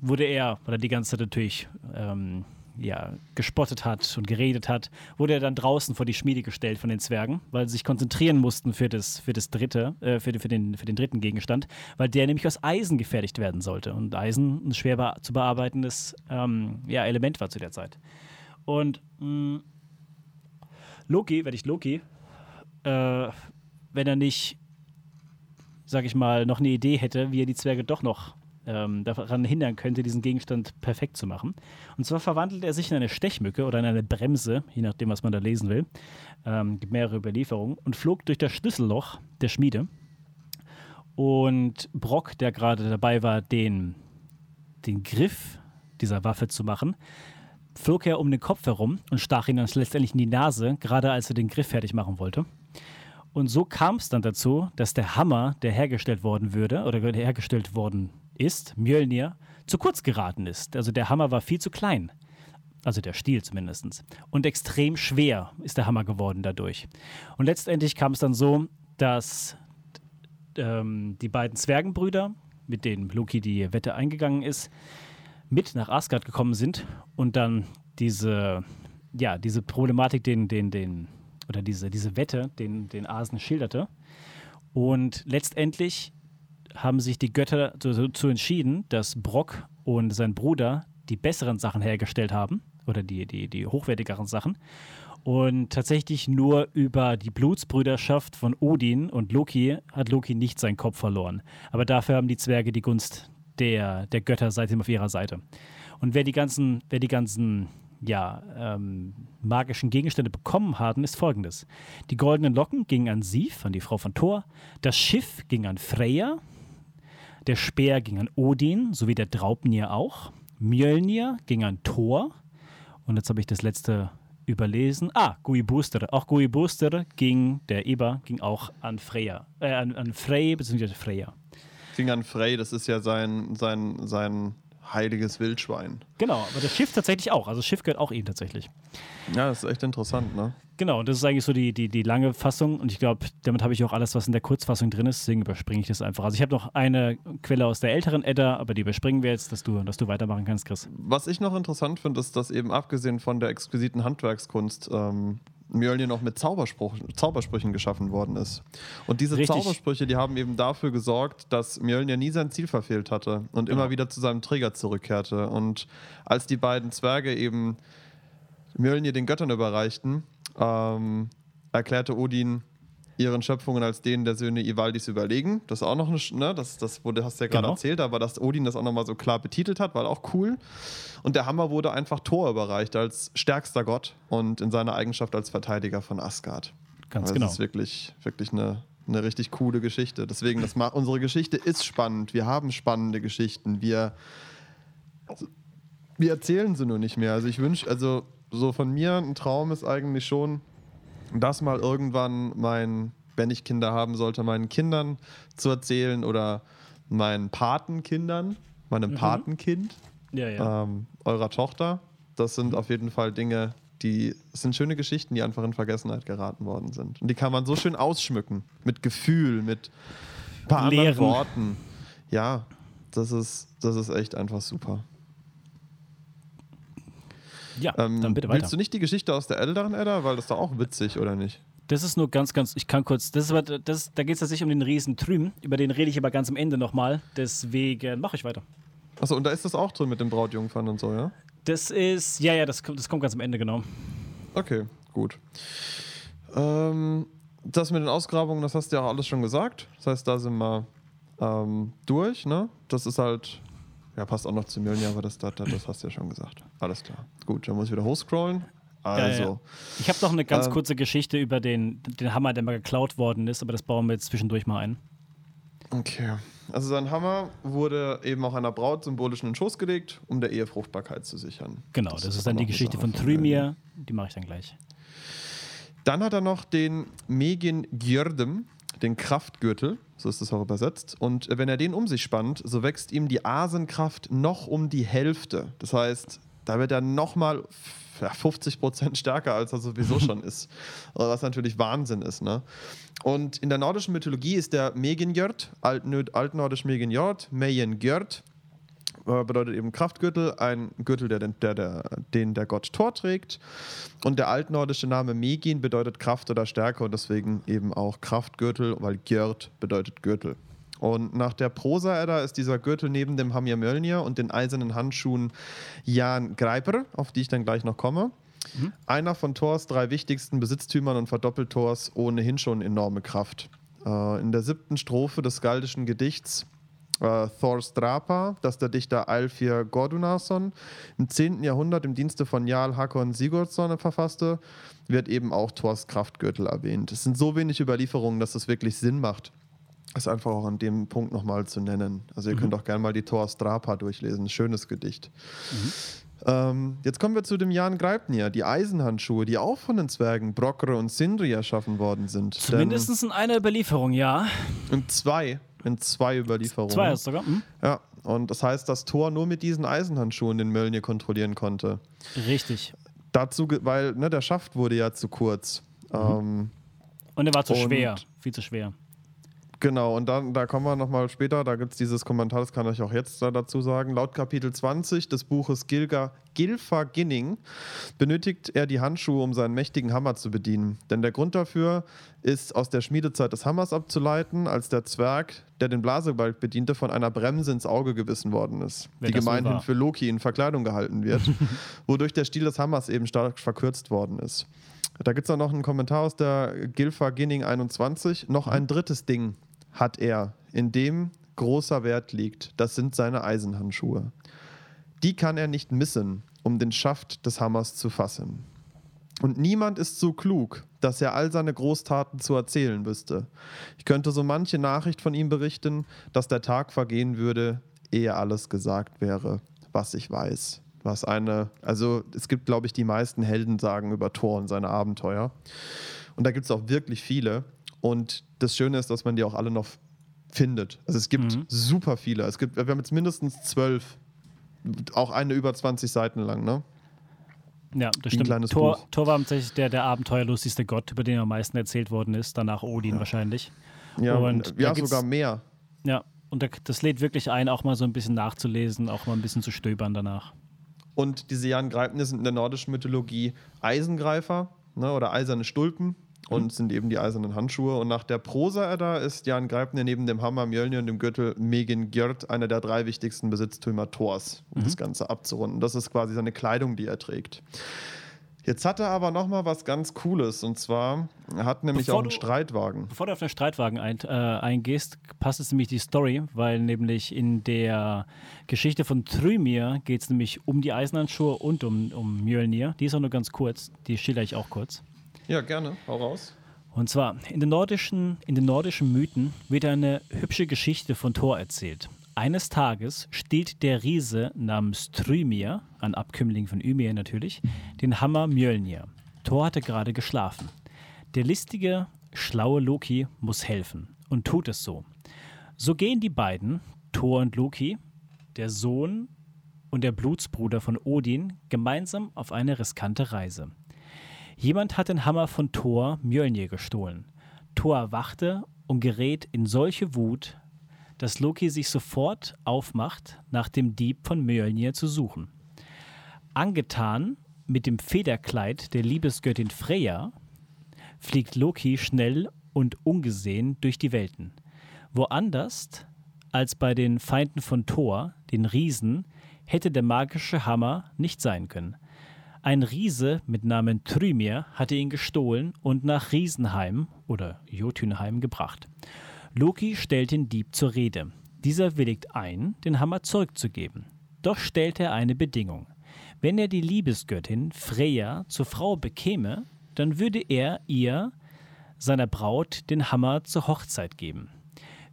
wurde er, weil er die ganze Zeit natürlich ähm, ja, gespottet hat und geredet hat, wurde er dann draußen vor die Schmiede gestellt von den Zwergen, weil sie sich konzentrieren mussten für das, für das dritte, äh, für, für, den, für den dritten Gegenstand, weil der nämlich aus Eisen gefertigt werden sollte. Und Eisen ein schwer zu bearbeitendes ähm, ja, Element war zu der Zeit. Und mh, mm, Loki, wenn ich Loki, äh, wenn er nicht sag ich mal, noch eine Idee hätte, wie er die Zwerge doch noch ähm, daran hindern könnte, diesen Gegenstand perfekt zu machen. Und zwar verwandelt er sich in eine Stechmücke oder in eine Bremse, je nachdem, was man da lesen will. Ähm, gibt mehrere Überlieferungen und flog durch das Schlüsselloch der Schmiede. Und Brock, der gerade dabei war, den, den Griff dieser Waffe zu machen, flog er um den Kopf herum und stach ihn dann letztendlich in die Nase, gerade als er den Griff fertig machen wollte. Und so kam es dann dazu, dass der Hammer, der hergestellt worden würde oder hergestellt worden ist, Mjölnir, zu kurz geraten ist. Also der Hammer war viel zu klein. Also der Stiel zumindest. Und extrem schwer ist der Hammer geworden dadurch. Und letztendlich kam es dann so, dass ähm, die beiden Zwergenbrüder, mit denen Loki die Wette eingegangen ist, mit nach Asgard gekommen sind und dann diese, ja, diese Problematik den, den, den oder diese, diese Wette den, den Asen schilderte. Und letztendlich haben sich die Götter dazu entschieden, dass Brock und sein Bruder die besseren Sachen hergestellt haben oder die, die, die hochwertigeren Sachen. Und tatsächlich nur über die Blutsbrüderschaft von Odin und Loki hat Loki nicht seinen Kopf verloren. Aber dafür haben die Zwerge die Gunst der, der Götter seitdem auf ihrer Seite. Und wer die ganzen, wer die ganzen ja, ähm, magischen Gegenstände bekommen haben, ist folgendes. Die goldenen Locken gingen an Sif, an die Frau von Thor. Das Schiff ging an Freya. Der Speer ging an Odin, sowie der Draupnir auch. Mjölnir ging an Thor. Und jetzt habe ich das letzte überlesen. Ah, Gui Booster. Auch Gui Booster ging, der Eber, ging auch an Freya. Äh, an, an Frey bzw. Freya. Ging an Frey, das ist ja sein, sein, sein heiliges Wildschwein. Genau, aber das Schiff tatsächlich auch. Also das Schiff gehört auch ihm tatsächlich. Ja, das ist echt interessant, ne? Genau, das ist eigentlich so die, die, die lange Fassung und ich glaube, damit habe ich auch alles, was in der Kurzfassung drin ist, deswegen überspringe ich das einfach. Also ich habe noch eine Quelle aus der älteren Edda, aber die überspringen wir jetzt, dass du, dass du weitermachen kannst, Chris. Was ich noch interessant finde, ist, dass eben abgesehen von der exquisiten Handwerkskunst ähm, Mjölnir noch mit Zaubersprüchen geschaffen worden ist. Und diese Richtig. Zaubersprüche, die haben eben dafür gesorgt, dass Mjölnir nie sein Ziel verfehlt hatte und immer wieder zu seinem Träger zurückkehrte. Und als die beiden Zwerge eben Mjölnir den Göttern überreichten, ähm, erklärte Odin, ihren Schöpfungen als denen der Söhne Ivaldis überlegen. Das ist auch noch eine, ne, das, das wurde, hast du ja gerade genau. erzählt, aber dass Odin das auch nochmal so klar betitelt hat, war auch cool. Und der Hammer wurde einfach Thor überreicht als stärkster Gott und in seiner Eigenschaft als Verteidiger von Asgard. Ganz also genau. Das ist wirklich, wirklich eine, eine richtig coole Geschichte. Deswegen, das macht, unsere Geschichte ist spannend. Wir haben spannende Geschichten. Wir, wir erzählen sie nur nicht mehr. Also ich wünsche, also so von mir ein Traum ist eigentlich schon, das mal irgendwann mein, wenn ich Kinder haben sollte, meinen Kindern zu erzählen oder meinen Patenkindern, meinem mhm. Patenkind, ja, ja. Ähm, eurer Tochter. Das sind auf jeden Fall Dinge, die sind schöne Geschichten, die einfach in Vergessenheit geraten worden sind. Und die kann man so schön ausschmücken. Mit Gefühl, mit ein paar Lehren. anderen Worten. Ja, das ist, das ist echt einfach super. Ja, ähm, dann bitte weiter. Willst du nicht die Geschichte aus der älteren Edda? Weil das ist doch auch witzig, oder nicht? Das ist nur ganz, ganz, ich kann kurz, das ist, das, da geht es tatsächlich um den Riesen Trüm, über den rede ich aber ganz am Ende nochmal, deswegen mache ich weiter. Achso, und da ist das auch drin mit den Brautjungfern und so, ja? Das ist, ja, ja, das, das kommt ganz am Ende, genau. Okay, gut. Ähm, das mit den Ausgrabungen, das hast du ja auch alles schon gesagt. Das heißt, da sind wir ähm, durch, ne? Das ist halt ja, passt auch noch zu Mjölnir, aber das, das, das hast du ja schon gesagt. Alles klar. Gut, dann muss ich wieder hochscrollen. Also. Ja, ja. Ich habe noch eine ganz ähm, kurze Geschichte über den, den Hammer, der mal geklaut worden ist, aber das bauen wir jetzt zwischendurch mal ein. Okay. Also sein Hammer wurde eben auch einer Braut symbolisch in den Schoß gelegt, um der Ehe Fruchtbarkeit zu sichern. Genau, das, das ist dann die Geschichte von Trymir. Die mache ich dann gleich. Dann hat er noch den Megin Gjördem, den Kraftgürtel, so ist es auch übersetzt. Und wenn er den um sich spannt, so wächst ihm die Asenkraft noch um die Hälfte. Das heißt, da wird er nochmal 50 Prozent stärker, als er sowieso *laughs* schon ist. Was natürlich Wahnsinn ist. Ne? Und in der nordischen Mythologie ist der Megingjörd, altnordisch Megingjörd, Meyengjörd, äh, bedeutet eben Kraftgürtel, ein Gürtel, der, der, der, den der Gott Thor trägt. Und der altnordische Name Megin bedeutet Kraft oder Stärke und deswegen eben auch Kraftgürtel, weil Gjörd bedeutet Gürtel. Und nach der Prosa-Edda ist dieser Gürtel neben dem Hamir Mjölnir und den eisernen Handschuhen Jan Greiper, auf die ich dann gleich noch komme. Mhm. Einer von Thors drei wichtigsten Besitztümern und verdoppelt Thors ohnehin schon enorme Kraft. Äh, in der siebten Strophe des galdischen Gedichts äh, Thor Strapa, das der Dichter Alfir Gordunason im 10. Jahrhundert im Dienste von Jarl Hakon Sigurdsson verfasste, wird eben auch Thors Kraftgürtel erwähnt. Es sind so wenig Überlieferungen, dass es wirklich Sinn macht, es einfach auch an dem Punkt nochmal zu nennen. Also ihr mhm. könnt auch gerne mal die Thor Strapa durchlesen, schönes Gedicht. Mhm. Ähm, jetzt kommen wir zu dem Jan Greipnir, die Eisenhandschuhe, die auch von den Zwergen Brockre und Sindri erschaffen worden sind. Zumindest in einer Überlieferung, ja. Und zwei in zwei Überlieferungen. Zwei ist sogar. Hm? Ja, und das heißt, dass Thor nur mit diesen Eisenhandschuhen den Mjölnir kontrollieren konnte. Richtig. Dazu, weil ne, der Schaft wurde ja zu kurz. Mhm. Ähm, und er war zu schwer, viel zu schwer. Genau, und dann, da kommen wir nochmal später, da gibt es dieses Kommentar, das kann ich auch jetzt da dazu sagen. Laut Kapitel 20 des Buches Gilga, Gilfa Ginning benötigt er die Handschuhe, um seinen mächtigen Hammer zu bedienen. Denn der Grund dafür ist aus der Schmiedezeit des Hammers abzuleiten, als der Zwerg, der den Blasebalg bediente, von einer Bremse ins Auge gebissen worden ist, Wenn die gemeinhin für Loki in Verkleidung gehalten wird, *laughs* wodurch der Stiel des Hammers eben stark verkürzt worden ist. Da gibt es auch noch einen Kommentar aus der Gilfa Ginning 21. Noch ein drittes Ding hat er, in dem großer Wert liegt. Das sind seine Eisenhandschuhe. Die kann er nicht missen, um den Schaft des Hammers zu fassen. Und niemand ist so klug, dass er all seine Großtaten zu erzählen wüsste. Ich könnte so manche Nachricht von ihm berichten, dass der Tag vergehen würde, ehe alles gesagt wäre, was ich weiß. Was eine, also es gibt, glaube ich, die meisten Heldensagen über Thor und seine Abenteuer. Und da gibt es auch wirklich viele. Und das Schöne ist, dass man die auch alle noch findet. Also es gibt mhm. super viele. Es gibt, wir haben jetzt mindestens zwölf, auch eine über 20 Seiten lang, ne? Ja, das stimmt. Thor, Thor, war tatsächlich der, der abenteuerlustigste Gott, über den am meisten erzählt worden ist. Danach Odin ja. wahrscheinlich. Ja, und ja sogar mehr. Ja, und das lädt wirklich ein, auch mal so ein bisschen nachzulesen, auch mal ein bisschen zu stöbern danach. Und diese Jan Greipner sind in der nordischen Mythologie Eisengreifer ne, oder eiserne Stulpen und mhm. sind eben die eisernen Handschuhe. Und nach der Prosa-Edda ist Jan Greipner neben dem Hammer, Mjölnir und dem Gürtel Megin Gjört einer der drei wichtigsten Besitztümer Thors, um mhm. das Ganze abzurunden. Das ist quasi seine Kleidung, die er trägt. Jetzt hat er aber noch mal was ganz Cooles und zwar er hat nämlich bevor auch einen du, Streitwagen. Bevor du auf den Streitwagen ein, äh, eingehst, passt es nämlich die Story, weil nämlich in der Geschichte von Trymir geht es nämlich um die Eisenhandschuhe und um, um Mjölnir. Die ist auch nur ganz kurz, die schilder ich auch kurz. Ja, gerne. Hau raus. Und zwar, in den, nordischen, in den nordischen Mythen wird eine hübsche Geschichte von Thor erzählt. Eines Tages stiehlt der Riese namens Trymir, ein Abkömmling von Ymir natürlich, den Hammer Mjölnir. Thor hatte gerade geschlafen. Der listige, schlaue Loki muss helfen und tut es so. So gehen die beiden, Thor und Loki, der Sohn und der Blutsbruder von Odin, gemeinsam auf eine riskante Reise. Jemand hat den Hammer von Thor Mjölnir gestohlen. Thor erwachte und gerät in solche Wut, dass Loki sich sofort aufmacht, nach dem Dieb von Mjölnir zu suchen. Angetan mit dem Federkleid der Liebesgöttin Freya, fliegt Loki schnell und ungesehen durch die Welten. Woanders als bei den Feinden von Thor, den Riesen, hätte der magische Hammer nicht sein können. Ein Riese mit Namen Trymir hatte ihn gestohlen und nach Riesenheim oder Jotunheim gebracht. Loki stellt den Dieb zur Rede. Dieser willigt ein, den Hammer zurückzugeben. Doch stellt er eine Bedingung. Wenn er die Liebesgöttin Freya zur Frau bekäme, dann würde er ihr, seiner Braut, den Hammer zur Hochzeit geben.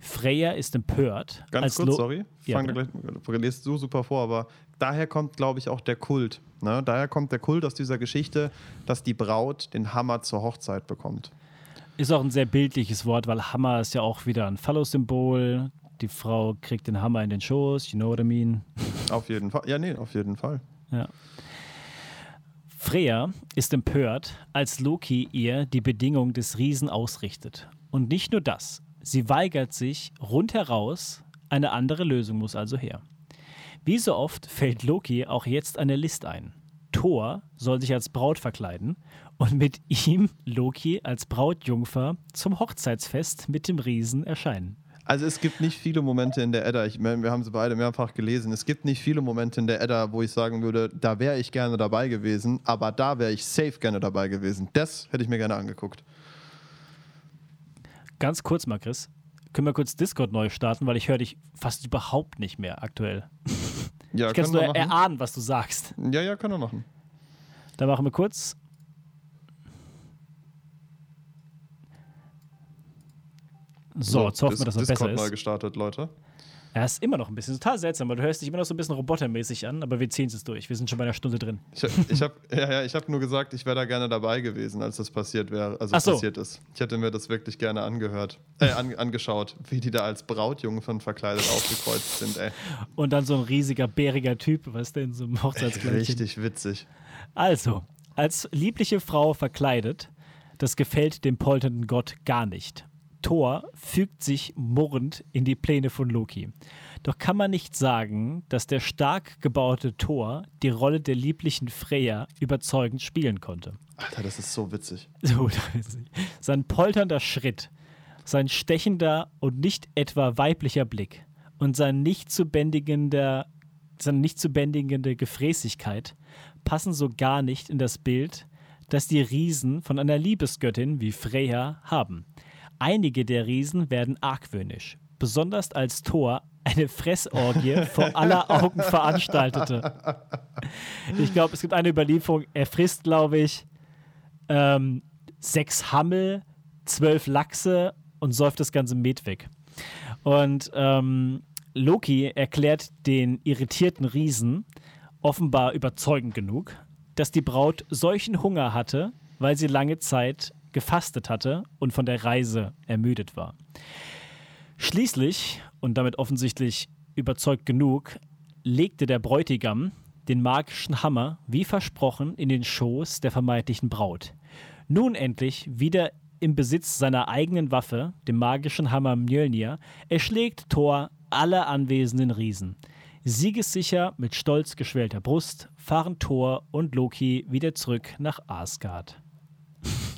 Freya ist empört. Ganz kurz, Lo sorry. Ja, Fang gleich, du lest so super vor, aber daher kommt, glaube ich, auch der Kult. Ne? Daher kommt der Kult aus dieser Geschichte, dass die Braut den Hammer zur Hochzeit bekommt. Ist auch ein sehr bildliches Wort, weil Hammer ist ja auch wieder ein Phallus-Symbol. Die Frau kriegt den Hammer in den Schoß, you know what I mean? Auf jeden Fall. Ja, nee, auf jeden Fall. Ja. Freya ist empört, als Loki ihr die Bedingung des Riesen ausrichtet. Und nicht nur das, sie weigert sich rundheraus, eine andere Lösung muss also her. Wie so oft fällt Loki auch jetzt eine List ein. Thor soll sich als Braut verkleiden und mit ihm Loki als Brautjungfer zum Hochzeitsfest mit dem Riesen erscheinen. Also es gibt nicht viele Momente in der Edda, ich meine, wir haben sie beide mehrfach gelesen, es gibt nicht viele Momente in der Edda, wo ich sagen würde, da wäre ich gerne dabei gewesen, aber da wäre ich safe gerne dabei gewesen. Das hätte ich mir gerne angeguckt. Ganz kurz mal, Chris, können wir kurz Discord neu starten, weil ich höre dich fast überhaupt nicht mehr aktuell. *laughs* Ja, ich kann nur machen. erahnen, was du sagst. Ja, ja, können wir machen. Dann machen wir kurz. So, jetzt hoffen wir, dass es besser ist. neu gestartet, Leute. Ja, ist immer noch ein bisschen total seltsam, weil du hörst dich immer noch so ein bisschen robotermäßig an, aber wir ziehen es durch. Wir sind schon bei einer Stunde drin. Ich, ich habe *laughs* ja, ja, hab nur gesagt, ich wäre da gerne dabei gewesen, als das passiert wäre, also so. passiert ist. Ich hätte mir das wirklich gerne angehört, äh, an, angeschaut, wie die da als Brautjungfern verkleidet aufgekreuzt sind, ey. Und dann so ein riesiger, bäriger Typ, was denn, so ein Hochzeitskleidchen. Richtig witzig. Also, als liebliche Frau verkleidet, das gefällt dem polternden Gott gar nicht. Thor fügt sich murrend in die Pläne von Loki. Doch kann man nicht sagen, dass der stark gebaute Thor die Rolle der lieblichen Freya überzeugend spielen konnte. Alter, das ist so witzig. *laughs* So witzig. Sein polternder Schritt, sein stechender und nicht etwa weiblicher Blick und sein nicht zu bändigender, seine nicht zu bändigende Gefräßigkeit passen so gar nicht in das Bild, das die Riesen von einer Liebesgöttin wie Freya haben. Einige der Riesen werden argwöhnisch, besonders als Thor eine Fressorgie vor aller Augen veranstaltete. Ich glaube, es gibt eine Überlieferung, er frisst, glaube ich, ähm, sechs Hammel, zwölf Lachse und säuft das ganze Met weg. Und ähm, Loki erklärt den irritierten Riesen, offenbar überzeugend genug, dass die Braut solchen Hunger hatte, weil sie lange Zeit gefastet hatte und von der Reise ermüdet war. Schließlich, und damit offensichtlich überzeugt genug, legte der Bräutigam den magischen Hammer, wie versprochen, in den Schoß der vermeintlichen Braut. Nun endlich, wieder im Besitz seiner eigenen Waffe, dem magischen Hammer Mjölnir, erschlägt Thor alle anwesenden Riesen. Siegessicher mit stolz geschwellter Brust fahren Thor und Loki wieder zurück nach Asgard.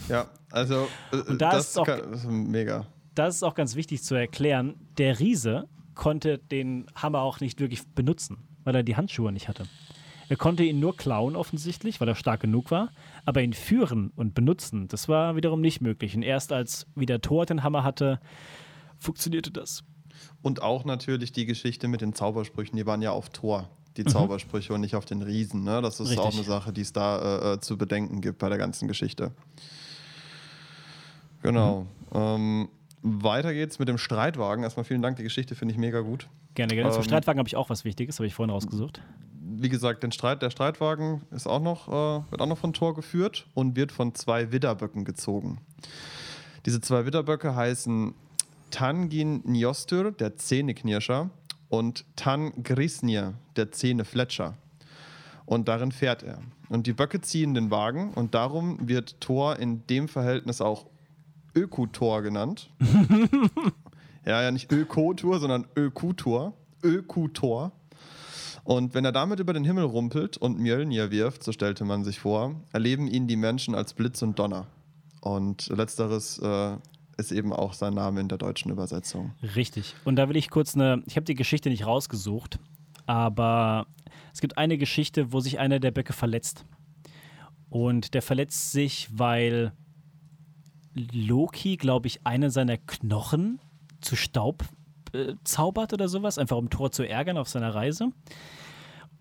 Ja, also äh, und da das, ist auch, kann, das ist mega. Das ist auch ganz wichtig zu erklären. Der Riese konnte den Hammer auch nicht wirklich benutzen, weil er die Handschuhe nicht hatte. Er konnte ihn nur klauen offensichtlich, weil er stark genug war, aber ihn führen und benutzen, das war wiederum nicht möglich. Und erst als wieder Thor den Hammer hatte, funktionierte das. Und auch natürlich die Geschichte mit den Zaubersprüchen, die waren ja auf Thor, die mhm. Zaubersprüche und nicht auf den Riesen. Ne? Das ist Richtig. auch eine Sache, die es da äh, äh, zu bedenken gibt bei der ganzen Geschichte. Genau. Mhm. Ähm, weiter geht's mit dem Streitwagen. Erstmal vielen Dank, die Geschichte finde ich mega gut. Gerne, gerne. Ähm, Zum Streitwagen habe ich auch was Wichtiges, habe ich vorhin rausgesucht. Wie gesagt, den Streit, der Streitwagen ist auch noch, äh, wird auch noch von Thor geführt und wird von zwei Widderböcken gezogen. Diese zwei Widderböcke heißen Tangin Njostur, der Zähneknirscher, und Tan Grisnir, der Zähnefletscher. Und darin fährt er. Und die Böcke ziehen den Wagen und darum wird Thor in dem Verhältnis auch Ökutor genannt. *laughs* ja, ja, nicht Ökotor, sondern Ökutor. Ökutor. Und wenn er damit über den Himmel rumpelt und Mjölnir wirft, so stellte man sich vor, erleben ihn die Menschen als Blitz und Donner. Und letzteres äh, ist eben auch sein Name in der deutschen Übersetzung. Richtig. Und da will ich kurz eine, ich habe die Geschichte nicht rausgesucht, aber es gibt eine Geschichte, wo sich einer der Böcke verletzt. Und der verletzt sich, weil Loki, glaube ich, einen seiner Knochen zu Staub äh, zaubert oder sowas, einfach um Thor zu ärgern auf seiner Reise.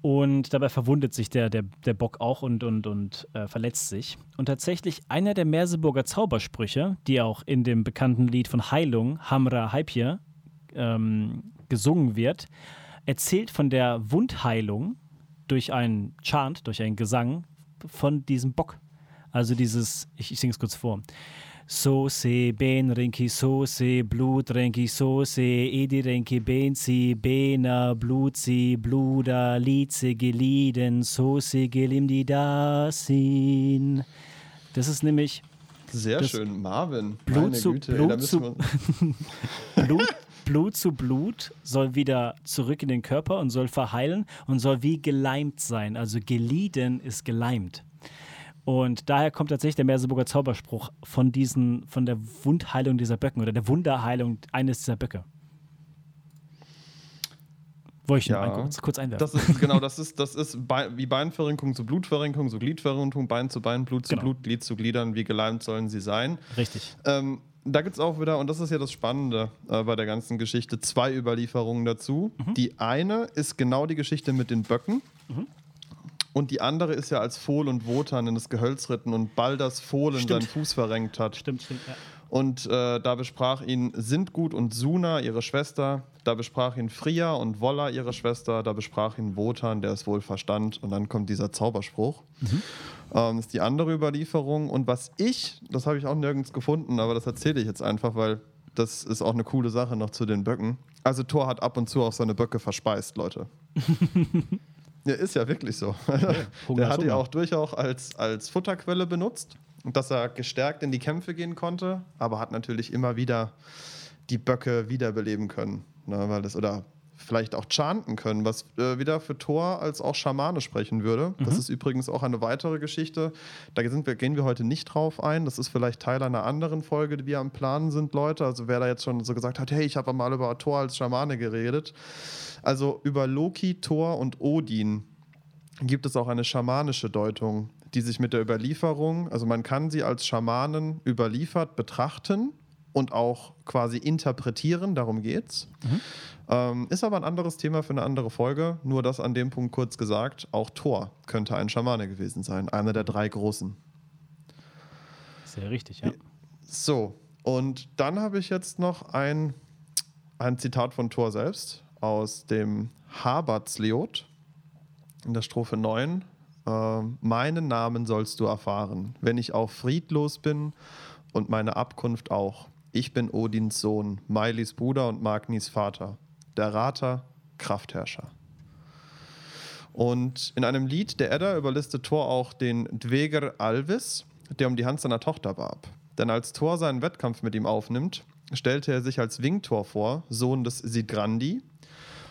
Und dabei verwundet sich der, der, der Bock auch und, und, und äh, verletzt sich. Und tatsächlich einer der Merseburger Zaubersprüche, die auch in dem bekannten Lied von Heilung, Hamra Haipje, ähm, gesungen wird, erzählt von der Wundheilung durch einen Chant, durch einen Gesang von diesem Bock. Also dieses, ich, ich singe es kurz vor. Soße, Benrenki, Soße, Blutrenki, Soße, Edirenki, Benzi, Bena, Blutzi, Bluda, Lize, Geliden, Soße, Gelimdidasin. Das ist nämlich. Sehr schön, Marvin. Blut zu, Güte, Blut, ey, zu *laughs* *laughs* Blut, Blut zu Blut soll wieder zurück in den Körper und soll verheilen und soll wie geleimt sein. Also gelieden ist geleimt. Und daher kommt tatsächlich der Merseburger Zauberspruch von diesen, von der Wundheilung dieser Böcken oder der Wunderheilung eines dieser Böcke. Wollte ich ja, kurz, kurz einwerfen. Das ist, genau, *laughs* das ist, das ist Be wie Beinverrenkung zu Blutverrenkung, so Gliedverrenkung, Bein zu Bein, Blut zu genau. Blut, Glied zu Gliedern, wie geleimt sollen sie sein. Richtig. Ähm, da gibt es auch wieder, und das ist ja das Spannende äh, bei der ganzen Geschichte, zwei Überlieferungen dazu. Mhm. Die eine ist genau die Geschichte mit den Böcken. Mhm. Und die andere ist ja als Fohl und Wotan in das Gehölz ritten und Balders Fohlen stimmt. seinen Fuß verrenkt hat. Stimmt, stimmt, ja. Und äh, da besprach ihn Sindgut und Suna, ihre Schwester. Da besprach ihn Fria und Wolla, ihre Schwester. Da besprach ihn Wotan, der es wohl verstand. Und dann kommt dieser Zauberspruch. Mhm. Ähm, ist die andere Überlieferung. Und was ich, das habe ich auch nirgends gefunden, aber das erzähle ich jetzt einfach, weil das ist auch eine coole Sache noch zu den Böcken. Also Thor hat ab und zu auch seine Böcke verspeist, Leute. *laughs* Ja, ist ja wirklich so. Ja, *laughs* der hat die auch durchaus als, als Futterquelle benutzt und dass er gestärkt in die Kämpfe gehen konnte, aber hat natürlich immer wieder die Böcke wiederbeleben können. Ne, weil das, oder vielleicht auch chanten können, was äh, wieder für Thor als auch Schamane sprechen würde. Mhm. Das ist übrigens auch eine weitere Geschichte. Da wir, gehen wir heute nicht drauf ein. Das ist vielleicht Teil einer anderen Folge, die wir am Planen sind, Leute. Also wer da jetzt schon so gesagt hat, hey, ich habe mal über Thor als Schamane geredet. Also über Loki, Thor und Odin gibt es auch eine schamanische Deutung die sich mit der Überlieferung, also man kann sie als Schamanen überliefert betrachten und auch quasi interpretieren, darum geht's. Mhm. Ähm, ist aber ein anderes Thema für eine andere Folge, nur das an dem Punkt kurz gesagt, auch Thor könnte ein Schamane gewesen sein, einer der drei großen. Sehr richtig, ja. So, und dann habe ich jetzt noch ein, ein Zitat von Thor selbst aus dem Habertsleot in der Strophe 9. Äh, meinen Namen sollst du erfahren, wenn ich auch friedlos bin und meine Abkunft auch. Ich bin Odins Sohn, Mailis Bruder und Magnis Vater, der Rater, Kraftherrscher. Und in einem Lied der Edda überlistet Thor auch den Dweger Alvis, der um die Hand seiner Tochter warb. Denn als Thor seinen Wettkampf mit ihm aufnimmt, stellte er sich als Wingtor vor, Sohn des Sigrandi,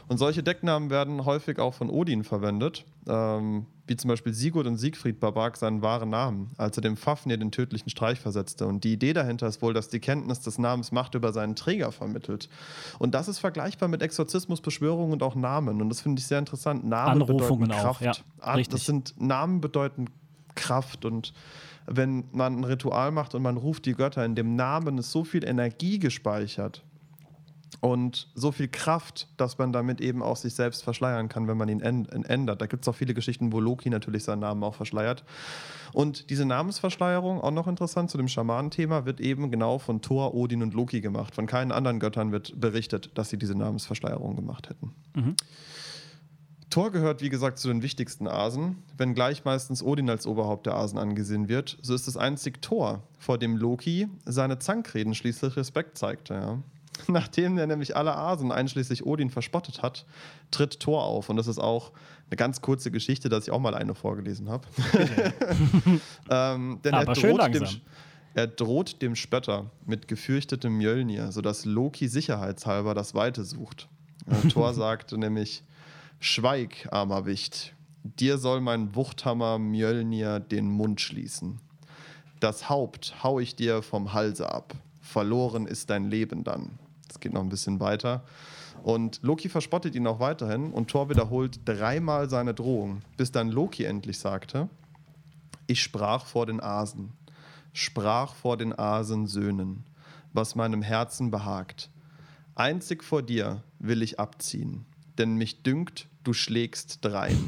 und solche Decknamen werden häufig auch von Odin verwendet, ähm, wie zum Beispiel Sigurd und Siegfried barbarg seinen wahren Namen, als er dem Fafnir den tödlichen Streich versetzte. Und die Idee dahinter ist wohl, dass die Kenntnis des Namens Macht über seinen Träger vermittelt. Und das ist vergleichbar mit Exorzismus, Beschwörung und auch Namen. Und das finde ich sehr interessant. Namen Anrufungen bedeuten Kraft. Auch, ja, richtig. Das sind Namen bedeuten Kraft und wenn man ein Ritual macht und man ruft die Götter, in dem Namen ist so viel Energie gespeichert und so viel Kraft, dass man damit eben auch sich selbst verschleiern kann, wenn man ihn ändert. Da gibt es auch viele Geschichten, wo Loki natürlich seinen Namen auch verschleiert. Und diese Namensverschleierung, auch noch interessant zu dem Schamanenthema, wird eben genau von Thor, Odin und Loki gemacht. Von keinen anderen Göttern wird berichtet, dass sie diese Namensverschleierung gemacht hätten. Mhm. Thor gehört, wie gesagt, zu den wichtigsten Asen. Wenngleich meistens Odin als Oberhaupt der Asen angesehen wird, so ist es einzig Thor, vor dem Loki seine Zankreden schließlich Respekt zeigte. Ja. *laughs* Nachdem er nämlich alle Asen, einschließlich Odin, verspottet hat, tritt Thor auf. Und das ist auch eine ganz kurze Geschichte, dass ich auch mal eine vorgelesen habe. *laughs* ähm, denn Aber er droht, dem, er droht dem Spötter mit gefürchtetem Mjölnir, sodass Loki sicherheitshalber das Weite sucht. Äh, *laughs* Thor sagt nämlich: Schweig, armer Wicht, dir soll mein Wuchthammer Mjölnir den Mund schließen. Das Haupt hau ich dir vom Halse ab. Verloren ist dein Leben dann. Es geht noch ein bisschen weiter. Und Loki verspottet ihn auch weiterhin und Thor wiederholt dreimal seine Drohung, bis dann Loki endlich sagte: Ich sprach vor den Asen, sprach vor den Asensöhnen, was meinem Herzen behagt. Einzig vor dir will ich abziehen, denn mich dünkt, du schlägst drein.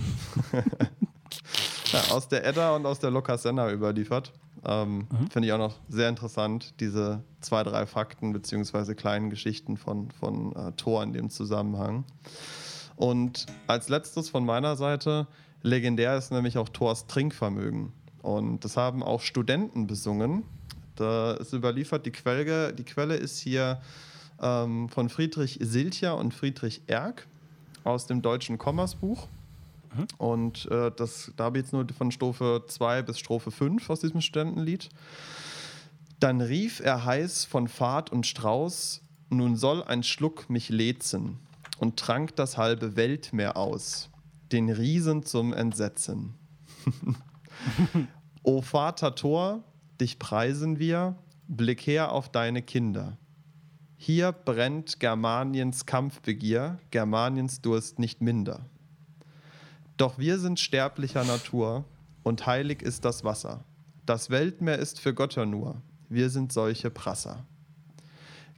*laughs* ja, aus der Edda und aus der Lokasenna überliefert. Ähm, mhm. Finde ich auch noch sehr interessant, diese zwei, drei Fakten beziehungsweise kleinen Geschichten von, von äh, Thor in dem Zusammenhang. Und als letztes von meiner Seite, legendär ist nämlich auch Thors Trinkvermögen. Und das haben auch Studenten besungen. Da ist überliefert, die Quelle, die Quelle ist hier ähm, von Friedrich Silcher und Friedrich Erck aus dem deutschen Kommersbuch. Mhm. Und äh, das, da habe ich jetzt nur von Strophe 2 bis Strophe 5 aus diesem Studentenlied. Dann rief er heiß von Fahrt und Strauß, nun soll ein Schluck mich lezen und trank das halbe Weltmeer aus, den Riesen zum Entsetzen. *laughs* o Vater Tor, dich preisen wir, blick her auf deine Kinder. Hier brennt Germaniens Kampfbegier, Germaniens Durst nicht minder. Doch wir sind sterblicher Natur und heilig ist das Wasser. Das Weltmeer ist für Götter nur. Wir sind solche Prasser.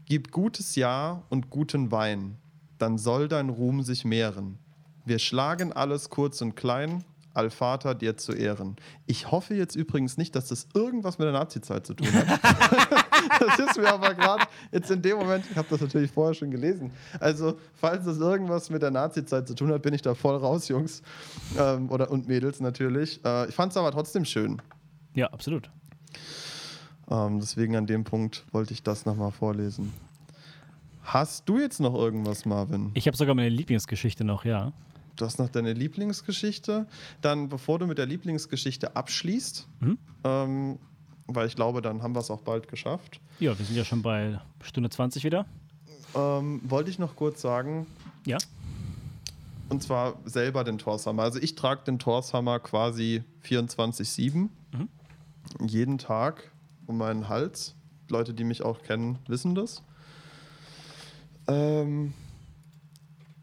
Gib gutes Ja und guten Wein, dann soll dein Ruhm sich mehren. Wir schlagen alles kurz und klein, Allvater dir zu Ehren. Ich hoffe jetzt übrigens nicht, dass das irgendwas mit der Nazizeit zu tun hat. *laughs* das ist mir aber gerade jetzt in dem Moment, ich habe das natürlich vorher schon gelesen. Also, falls das irgendwas mit der Nazizeit zu tun hat, bin ich da voll raus, Jungs. Ähm, oder, und Mädels natürlich. Äh, ich fand es aber trotzdem schön. Ja, absolut. Ähm, deswegen an dem Punkt wollte ich das nochmal vorlesen. Hast du jetzt noch irgendwas, Marvin? Ich habe sogar meine Lieblingsgeschichte noch, ja du hast noch deine Lieblingsgeschichte. Dann, bevor du mit der Lieblingsgeschichte abschließt, mhm. ähm, weil ich glaube, dann haben wir es auch bald geschafft. Ja, wir sind ja schon bei Stunde 20 wieder. Ähm, wollte ich noch kurz sagen. Ja. Und zwar selber den Torshammer. Also ich trage den Torshammer quasi 24-7. Mhm. Jeden Tag um meinen Hals. Leute, die mich auch kennen, wissen das. Ähm,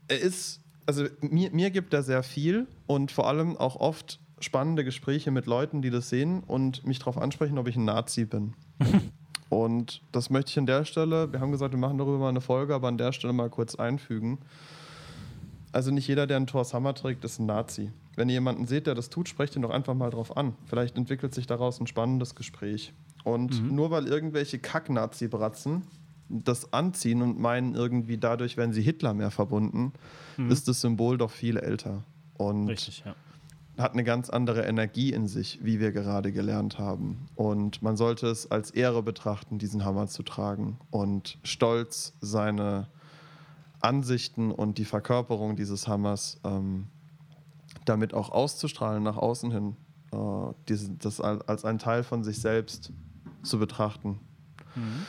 er ist also mir, mir gibt er sehr viel und vor allem auch oft spannende Gespräche mit Leuten, die das sehen und mich darauf ansprechen, ob ich ein Nazi bin. *laughs* und das möchte ich an der Stelle, wir haben gesagt, wir machen darüber mal eine Folge, aber an der Stelle mal kurz einfügen. Also nicht jeder, der einen Thor's Hammer trägt, ist ein Nazi. Wenn ihr jemanden seht, der das tut, sprecht ihn doch einfach mal drauf an. Vielleicht entwickelt sich daraus ein spannendes Gespräch. Und mhm. nur weil irgendwelche Kack-Nazi-Bratzen das anziehen und meinen, irgendwie dadurch werden sie Hitler mehr verbunden, mhm. ist das Symbol doch viel älter. Und Richtig, ja. hat eine ganz andere Energie in sich, wie wir gerade gelernt haben. Und man sollte es als Ehre betrachten, diesen Hammer zu tragen und stolz seine Ansichten und die Verkörperung dieses Hammers ähm, damit auch auszustrahlen nach außen hin, äh, diese, das als ein Teil von sich selbst zu betrachten. Mhm.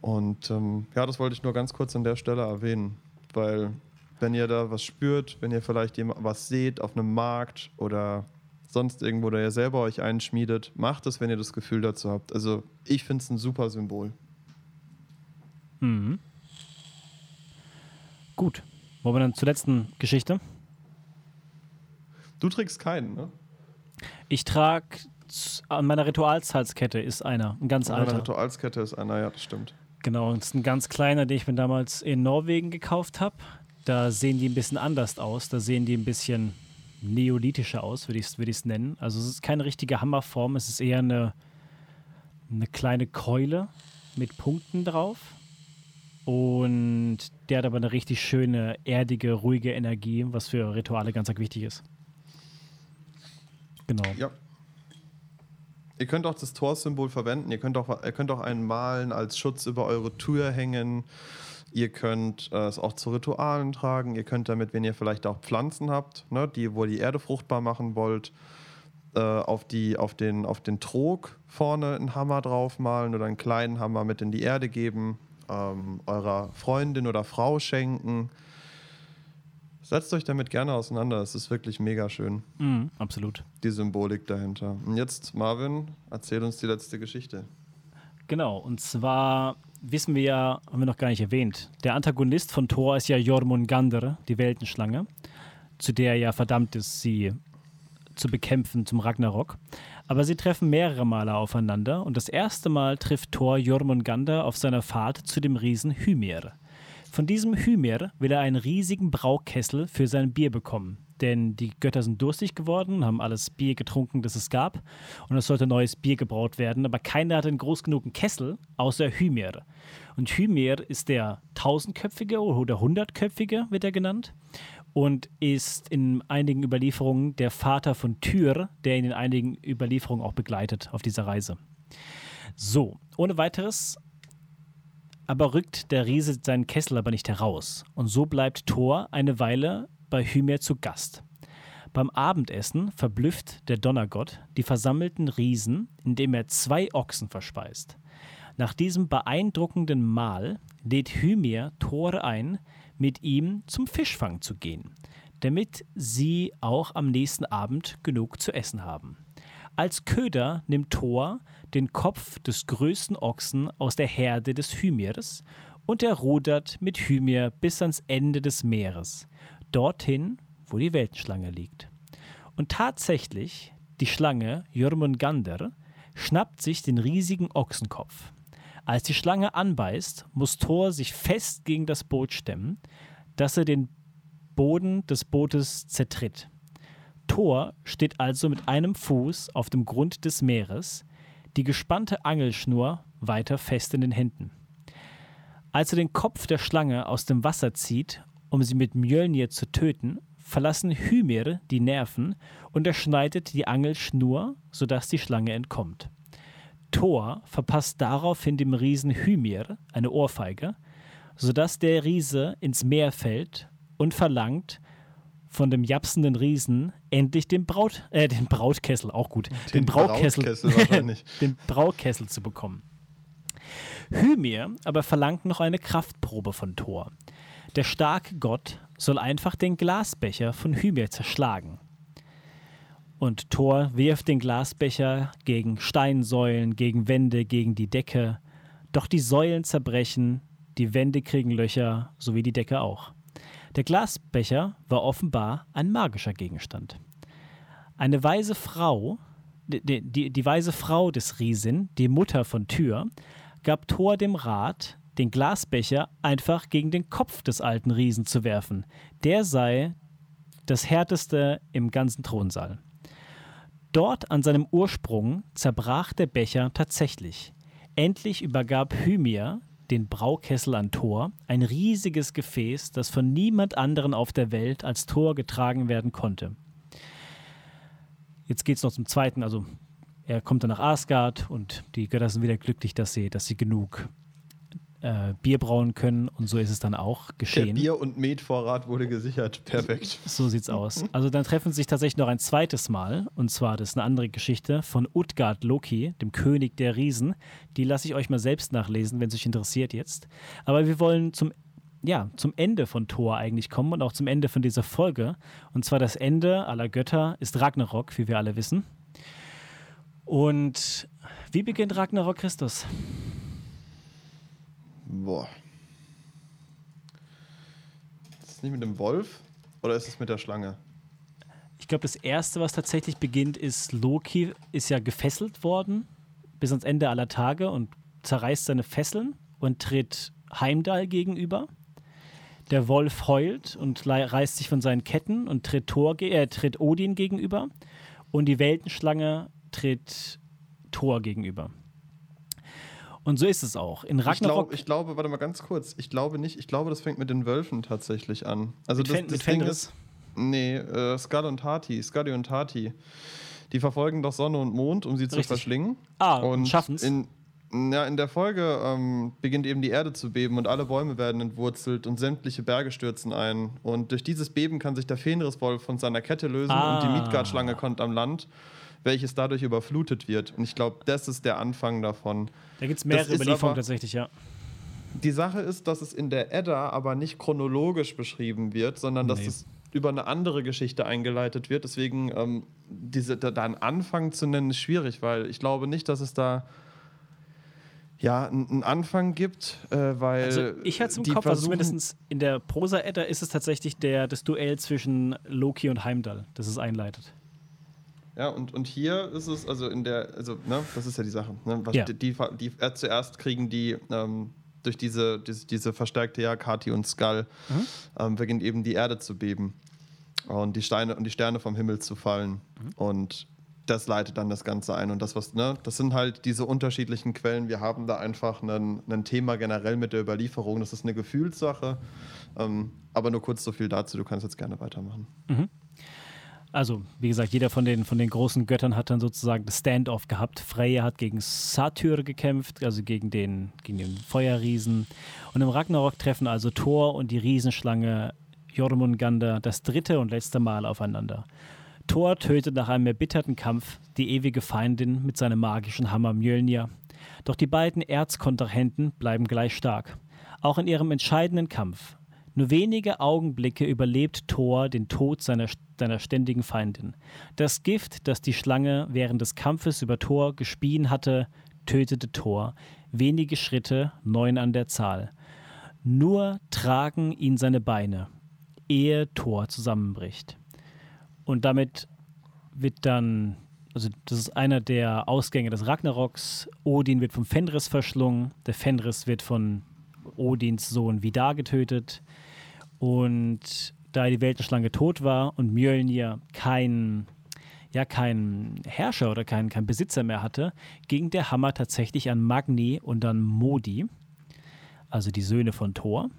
Und ähm, ja, das wollte ich nur ganz kurz an der Stelle erwähnen, weil wenn ihr da was spürt, wenn ihr vielleicht was seht auf einem Markt oder sonst irgendwo, oder ihr selber euch einschmiedet, macht es, wenn ihr das Gefühl dazu habt. Also ich finde es ein super Symbol. Mhm. Gut. Wollen wir dann zur letzten Geschichte? Du trägst keinen, ne? Ich trage an meiner Ritualshalskette ist einer, ein ganz an alter. An meiner Ritualskette ist einer, ja, das stimmt. Genau, das ist ein ganz kleiner, den ich mir damals in Norwegen gekauft habe. Da sehen die ein bisschen anders aus. Da sehen die ein bisschen neolithischer aus, würde ich es würd nennen. Also es ist keine richtige Hammerform, es ist eher eine, eine kleine Keule mit Punkten drauf. Und der hat aber eine richtig schöne, erdige, ruhige Energie, was für Rituale ganz wichtig ist. Genau. Ja. Ihr könnt auch das Torsymbol verwenden. Ihr könnt auch, ihr könnt auch einen malen als Schutz über eure Tür hängen. Ihr könnt äh, es auch zu Ritualen tragen. Ihr könnt damit, wenn ihr vielleicht auch Pflanzen habt, ne, die, wo ihr die Erde fruchtbar machen wollt, äh, auf, die, auf, den, auf den Trog vorne einen Hammer draufmalen oder einen kleinen Hammer mit in die Erde geben, ähm, eurer Freundin oder Frau schenken. Setzt euch damit gerne auseinander. Es ist wirklich mega schön. Mhm, absolut. Die Symbolik dahinter. Und jetzt, Marvin, erzähl uns die letzte Geschichte. Genau, und zwar wissen wir ja, haben wir noch gar nicht erwähnt, der Antagonist von Thor ist ja Jormungandr, die Weltenschlange, zu der er ja verdammt ist, sie zu bekämpfen zum Ragnarok. Aber sie treffen mehrere Male aufeinander und das erste Mal trifft Thor Jormungandr auf seiner Fahrt zu dem Riesen Hymir. Von diesem Hymer will er einen riesigen Braukessel für sein Bier bekommen. Denn die Götter sind durstig geworden, haben alles Bier getrunken, das es gab. Und es sollte neues Bier gebraut werden. Aber keiner hat einen groß genugen Kessel, außer Hymer. Und Hymer ist der tausendköpfige oder hundertköpfige, wird er genannt. Und ist in einigen Überlieferungen der Vater von Tyr, der ihn in einigen Überlieferungen auch begleitet auf dieser Reise. So, ohne weiteres aber rückt der Riese seinen Kessel aber nicht heraus. Und so bleibt Thor eine Weile bei Hymer zu Gast. Beim Abendessen verblüfft der Donnergott die versammelten Riesen, indem er zwei Ochsen verspeist. Nach diesem beeindruckenden Mahl lädt Hymer Thor ein, mit ihm zum Fischfang zu gehen, damit sie auch am nächsten Abend genug zu essen haben. Als Köder nimmt Thor den Kopf des größten Ochsen aus der Herde des Hymirs und er rudert mit Hymir bis ans Ende des Meeres, dorthin, wo die Weltenschlange liegt. Und tatsächlich, die Schlange Jörmungandr schnappt sich den riesigen Ochsenkopf. Als die Schlange anbeißt, muss Thor sich fest gegen das Boot stemmen, dass er den Boden des Bootes zertritt. Thor steht also mit einem Fuß auf dem Grund des Meeres, die gespannte Angelschnur weiter fest in den Händen. Als er den Kopf der Schlange aus dem Wasser zieht, um sie mit Mjölnir zu töten, verlassen Hymir die Nerven und er schneidet die Angelschnur, sodass die Schlange entkommt. Thor verpasst daraufhin dem Riesen Hymir eine Ohrfeige, sodass der Riese ins Meer fällt und verlangt, von dem japsenden Riesen endlich den Braut, äh, den Brautkessel, auch gut, den, den Braukessel, *laughs* den Braukessel zu bekommen. Hymir aber verlangt noch eine Kraftprobe von Thor. Der starke Gott soll einfach den Glasbecher von Hymir zerschlagen. Und Thor wirft den Glasbecher gegen Steinsäulen, gegen Wände, gegen die Decke. Doch die Säulen zerbrechen, die Wände kriegen Löcher, sowie die Decke auch. Der Glasbecher war offenbar ein magischer Gegenstand. Eine weise Frau, die, die, die weise Frau des Riesen, die Mutter von Tyr, gab Thor dem Rat, den Glasbecher einfach gegen den Kopf des alten Riesen zu werfen. Der sei das härteste im ganzen Thronsaal. Dort an seinem Ursprung zerbrach der Becher tatsächlich. Endlich übergab Hymir den Braukessel an Thor, ein riesiges Gefäß, das von niemand anderen auf der Welt als Thor getragen werden konnte. Jetzt geht es noch zum zweiten, also er kommt dann nach Asgard und die Götter sind wieder glücklich, dass sie, dass sie genug äh, Bier brauen können und so ist es dann auch geschehen. Der Bier- und Metvorrat wurde gesichert. Perfekt. So sieht's aus. Also dann treffen sie sich tatsächlich noch ein zweites Mal und zwar, das ist eine andere Geschichte, von Utgard Loki, dem König der Riesen. Die lasse ich euch mal selbst nachlesen, wenn es euch interessiert jetzt. Aber wir wollen zum ja, zum Ende von Thor eigentlich kommen und auch zum Ende von dieser Folge. Und zwar das Ende aller Götter ist Ragnarok, wie wir alle wissen. Und wie beginnt Ragnarok Christus? Boah. Ist es nicht mit dem Wolf oder ist es mit der Schlange? Ich glaube, das erste, was tatsächlich beginnt, ist Loki ist ja gefesselt worden bis ans Ende aller Tage und zerreißt seine Fesseln und tritt Heimdall gegenüber. Der Wolf heult und reißt sich von seinen Ketten und tritt, Thor, äh, tritt Odin gegenüber. Und die Weltenschlange tritt Thor gegenüber. Und so ist es auch. In Ragnarok. Ich, glaub, ich glaube, warte mal ganz kurz. Ich glaube nicht, ich glaube, das fängt mit den Wölfen tatsächlich an. Also mit das, Fen das mit Ding Fenris? ist. Nee, äh, Skull und Hati, Skadi und Hati. Die verfolgen doch Sonne und Mond, um sie zu Richtig. verschlingen. Ah, und und schaffen's. In, ja, in der Folge ähm, beginnt eben die Erde zu beben und alle Bäume werden entwurzelt und sämtliche Berge stürzen ein. Und durch dieses Beben kann sich der Fenriswolf von seiner Kette lösen Ah. und die Midgard-Schlange kommt am Land, welches dadurch überflutet wird. Und ich glaube, das ist der Anfang davon. Da gibt es mehrere Überlieferungen tatsächlich, ja. Die Sache ist, dass es in der Edda aber nicht chronologisch beschrieben wird, sondern dass Nee. es über eine andere Geschichte eingeleitet wird. Deswegen ähm, diese, da, da einen Anfang zu nennen, ist schwierig, weil ich glaube nicht, dass es da ja einen Anfang gibt, äh, weil Also ich hatte es im die Kopf, also zumindest in der Prosa-Edda ist es tatsächlich der, das Duell zwischen Loki und Heimdall, das es einleitet. Ja, und, und hier ist es, also in der, also, ne, das ist ja die Sache. Ne, was Ja. die, die, die äh, zuerst kriegen die ähm, durch diese, diese, diese verstärkte Jagd, und Skull, Mhm. ähm, beginnt eben die Erde zu beben und die Steine und die Sterne vom Himmel zu fallen. Mhm. Und das leitet dann das Ganze ein. Und das, was, ne, das sind halt diese unterschiedlichen Quellen. Wir haben da einfach ein Thema generell mit der Überlieferung. Das ist eine Gefühlssache. Ähm, aber nur kurz so viel dazu. Du kannst jetzt gerne weitermachen. Also, wie gesagt, jeder von den, von den großen Göttern hat dann sozusagen das Stand-off gehabt. Freya hat gegen Satyr gekämpft, also gegen den, gegen den Feuerriesen. Und im Ragnarok treffen also Thor und die Riesenschlange Jormungandr das dritte und letzte Mal aufeinander. Thor tötet nach einem erbitterten Kampf die ewige Feindin mit seinem magischen Hammer Mjölnir. Doch die beiden Erzkontrahenten bleiben gleich stark. Auch in ihrem entscheidenden Kampf. Nur wenige Augenblicke überlebt Thor den Tod seiner, seiner ständigen Feindin. Das Gift, das die Schlange während des Kampfes über Thor gespien hatte, tötete Thor. Wenige Schritte, neun an der Zahl. Nur tragen ihn seine Beine, ehe Thor zusammenbricht. Und damit wird dann, also das ist einer der Ausgänge des Ragnaroks. Odin wird vom Fenris verschlungen. Der Fenris wird von Odins Sohn Vidar getötet. Und da die Weltenschlange tot war und Mjölnir kein, ja, kein Herrscher oder kein, kein Besitzer mehr hatte, ging der Hammer tatsächlich an Magni und an Modi, also die Söhne von Thor.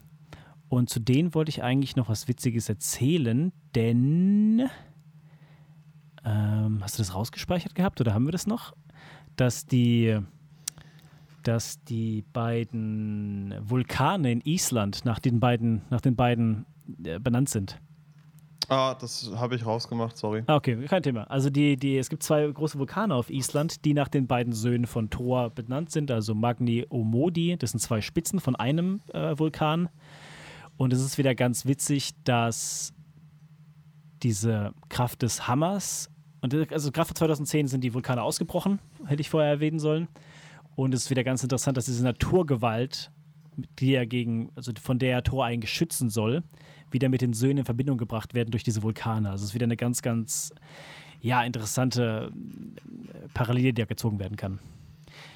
Und zu denen wollte ich eigentlich noch was Witziges erzählen, denn ähm, hast du das rausgespeichert gehabt oder haben wir das noch? Dass die, dass die beiden Vulkane in Island nach den beiden, nach den beiden äh, benannt sind. Ah, das habe ich rausgemacht, sorry. Ah, okay, kein Thema. Also die, die, es gibt zwei große Vulkane auf Island, die nach den beiden Söhnen von Thor benannt sind, also Magni und Modi. Das sind zwei Spitzen von einem äh, Vulkan. Und es ist wieder ganz witzig, dass diese Kraft des Hammers, und äh, also Kraft von 2010 sind die Vulkane ausgebrochen, hätte ich vorher erwähnen sollen. Und es ist wieder ganz interessant, dass diese Naturgewalt, die er gegen, also von der er Thor eigentlich schützen soll, wieder mit den Söhnen in Verbindung gebracht werden durch diese Vulkane. Also es ist wieder eine ganz, ganz ja, interessante äh, Parallele, die da gezogen werden kann.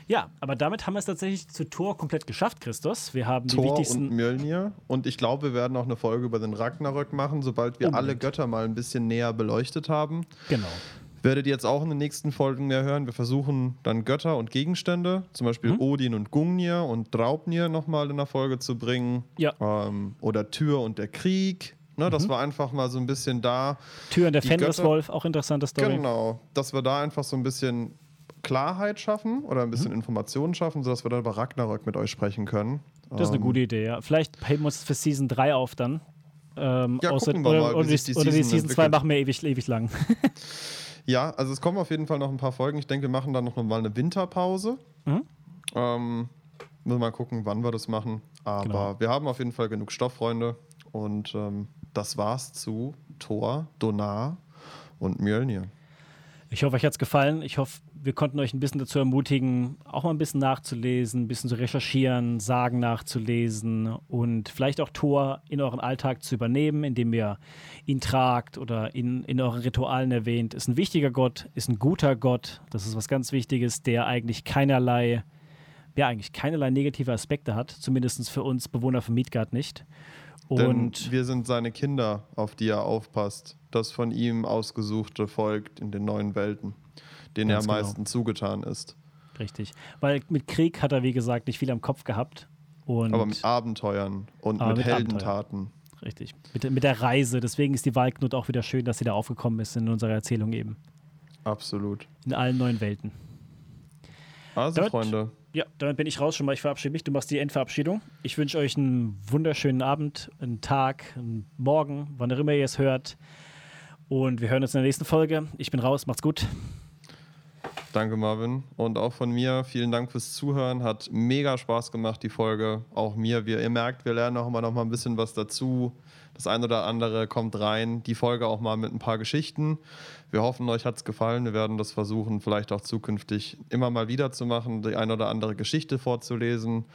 Ja, aber damit haben wir es tatsächlich zu Tor komplett geschafft, Christus. Wir haben Thor die wichtigsten. und Mjölnir. Und ich glaube, wir werden auch eine Folge über den Ragnarök machen, sobald wir Unbedingt. alle Götter mal ein bisschen näher beleuchtet haben. Genau. Werdet ihr jetzt auch in den nächsten Folgen mehr hören. Wir versuchen dann Götter und Gegenstände, zum Beispiel Mhm. Odin und Gungnir und Draupnir nochmal in der Folge zu bringen. Ja. Ähm, oder Tür und der Krieg. Ne, Mhm. Dass wir einfach mal so ein bisschen da Tür und der Die Fenriswolf, auch interessante Story. Genau, dass wir da einfach so ein bisschen Klarheit schaffen oder ein Mhm. bisschen Informationen schaffen, sodass wir dann über Ragnarök mit euch sprechen können. Das ist eine Ähm, gute Idee, ja. Vielleicht heben wir uns für Season 3 auf dann. Ähm, Ja, außer, gucken wir oder, mal, wie oder, sich die, die oder die Season Season 2 entwickelt. machen wir ewig, ewig lang. *laughs* Ja, also es kommen auf jeden Fall noch ein paar Folgen. Ich denke, wir machen dann noch mal eine Winterpause. Mhm. Ähm, müssen wir mal gucken, wann wir das machen. Aber Genau. wir haben auf jeden Fall genug Stoff, Freunde. Und ähm, das war's zu Thor, Donar und Mjölnir. Ich hoffe, euch hat es gefallen. Ich hoffe, wir konnten euch ein bisschen dazu ermutigen, auch mal ein bisschen nachzulesen, ein bisschen zu recherchieren, Sagen nachzulesen und vielleicht auch Tor in euren Alltag zu übernehmen, indem ihr ihn tragt oder in, in euren Ritualen erwähnt. Ist ein wichtiger Gott, ist ein guter Gott. Das ist was ganz Wichtiges, der eigentlich keinerlei, ja, eigentlich keinerlei negative Aspekte hat, zumindest für uns Bewohner von Midgard nicht. Denn Und wir sind seine Kinder, auf die er aufpasst. Das von ihm ausgesuchte Volk in den neuen Welten, denen er Ganz am genau. meisten zugetan ist. richtig. Weil mit Krieg hat er, wie gesagt, nicht viel am Kopf gehabt. Und Aber mit Abenteuern und mit, mit Heldentaten. Richtig. Mit, mit der Reise. Deswegen ist die Walknut auch wieder schön, dass sie da aufgekommen ist in unserer Erzählung eben. Absolut. In allen neuen Welten. Also, Damit- Freunde, Ja, damit bin ich raus schon mal. Ich verabschiede mich. Du machst die Endverabschiedung. Ich wünsche euch einen wunderschönen Abend, einen Tag, einen Morgen, wann auch immer ihr es hört. Und wir hören uns in der nächsten Folge. Ich bin raus. Macht's gut. Danke Marvin. Und auch von mir vielen Dank fürs Zuhören. Hat mega Spaß gemacht, die Folge. Auch mir. Wie ihr merkt, wir lernen auch immer noch mal ein bisschen was dazu. Das ein oder andere kommt rein. Die Folge auch mal mit ein paar Geschichten. Wir hoffen, euch hat es gefallen. Wir werden das versuchen, vielleicht auch zukünftig immer mal wieder zu machen, die ein oder andere Geschichte vorzulesen.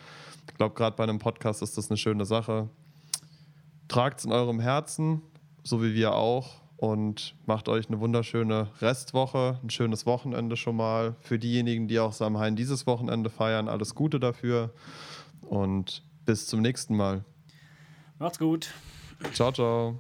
Ich glaube, gerade bei einem Podcast ist das eine schöne Sache. Tragt es in eurem Herzen, so wie wir auch. Und macht euch eine wunderschöne Restwoche, ein schönes Wochenende schon mal. Für diejenigen, die auch Samhain dieses Wochenende feiern, alles Gute dafür. Und bis zum nächsten Mal. Macht's gut. Ciao, ciao.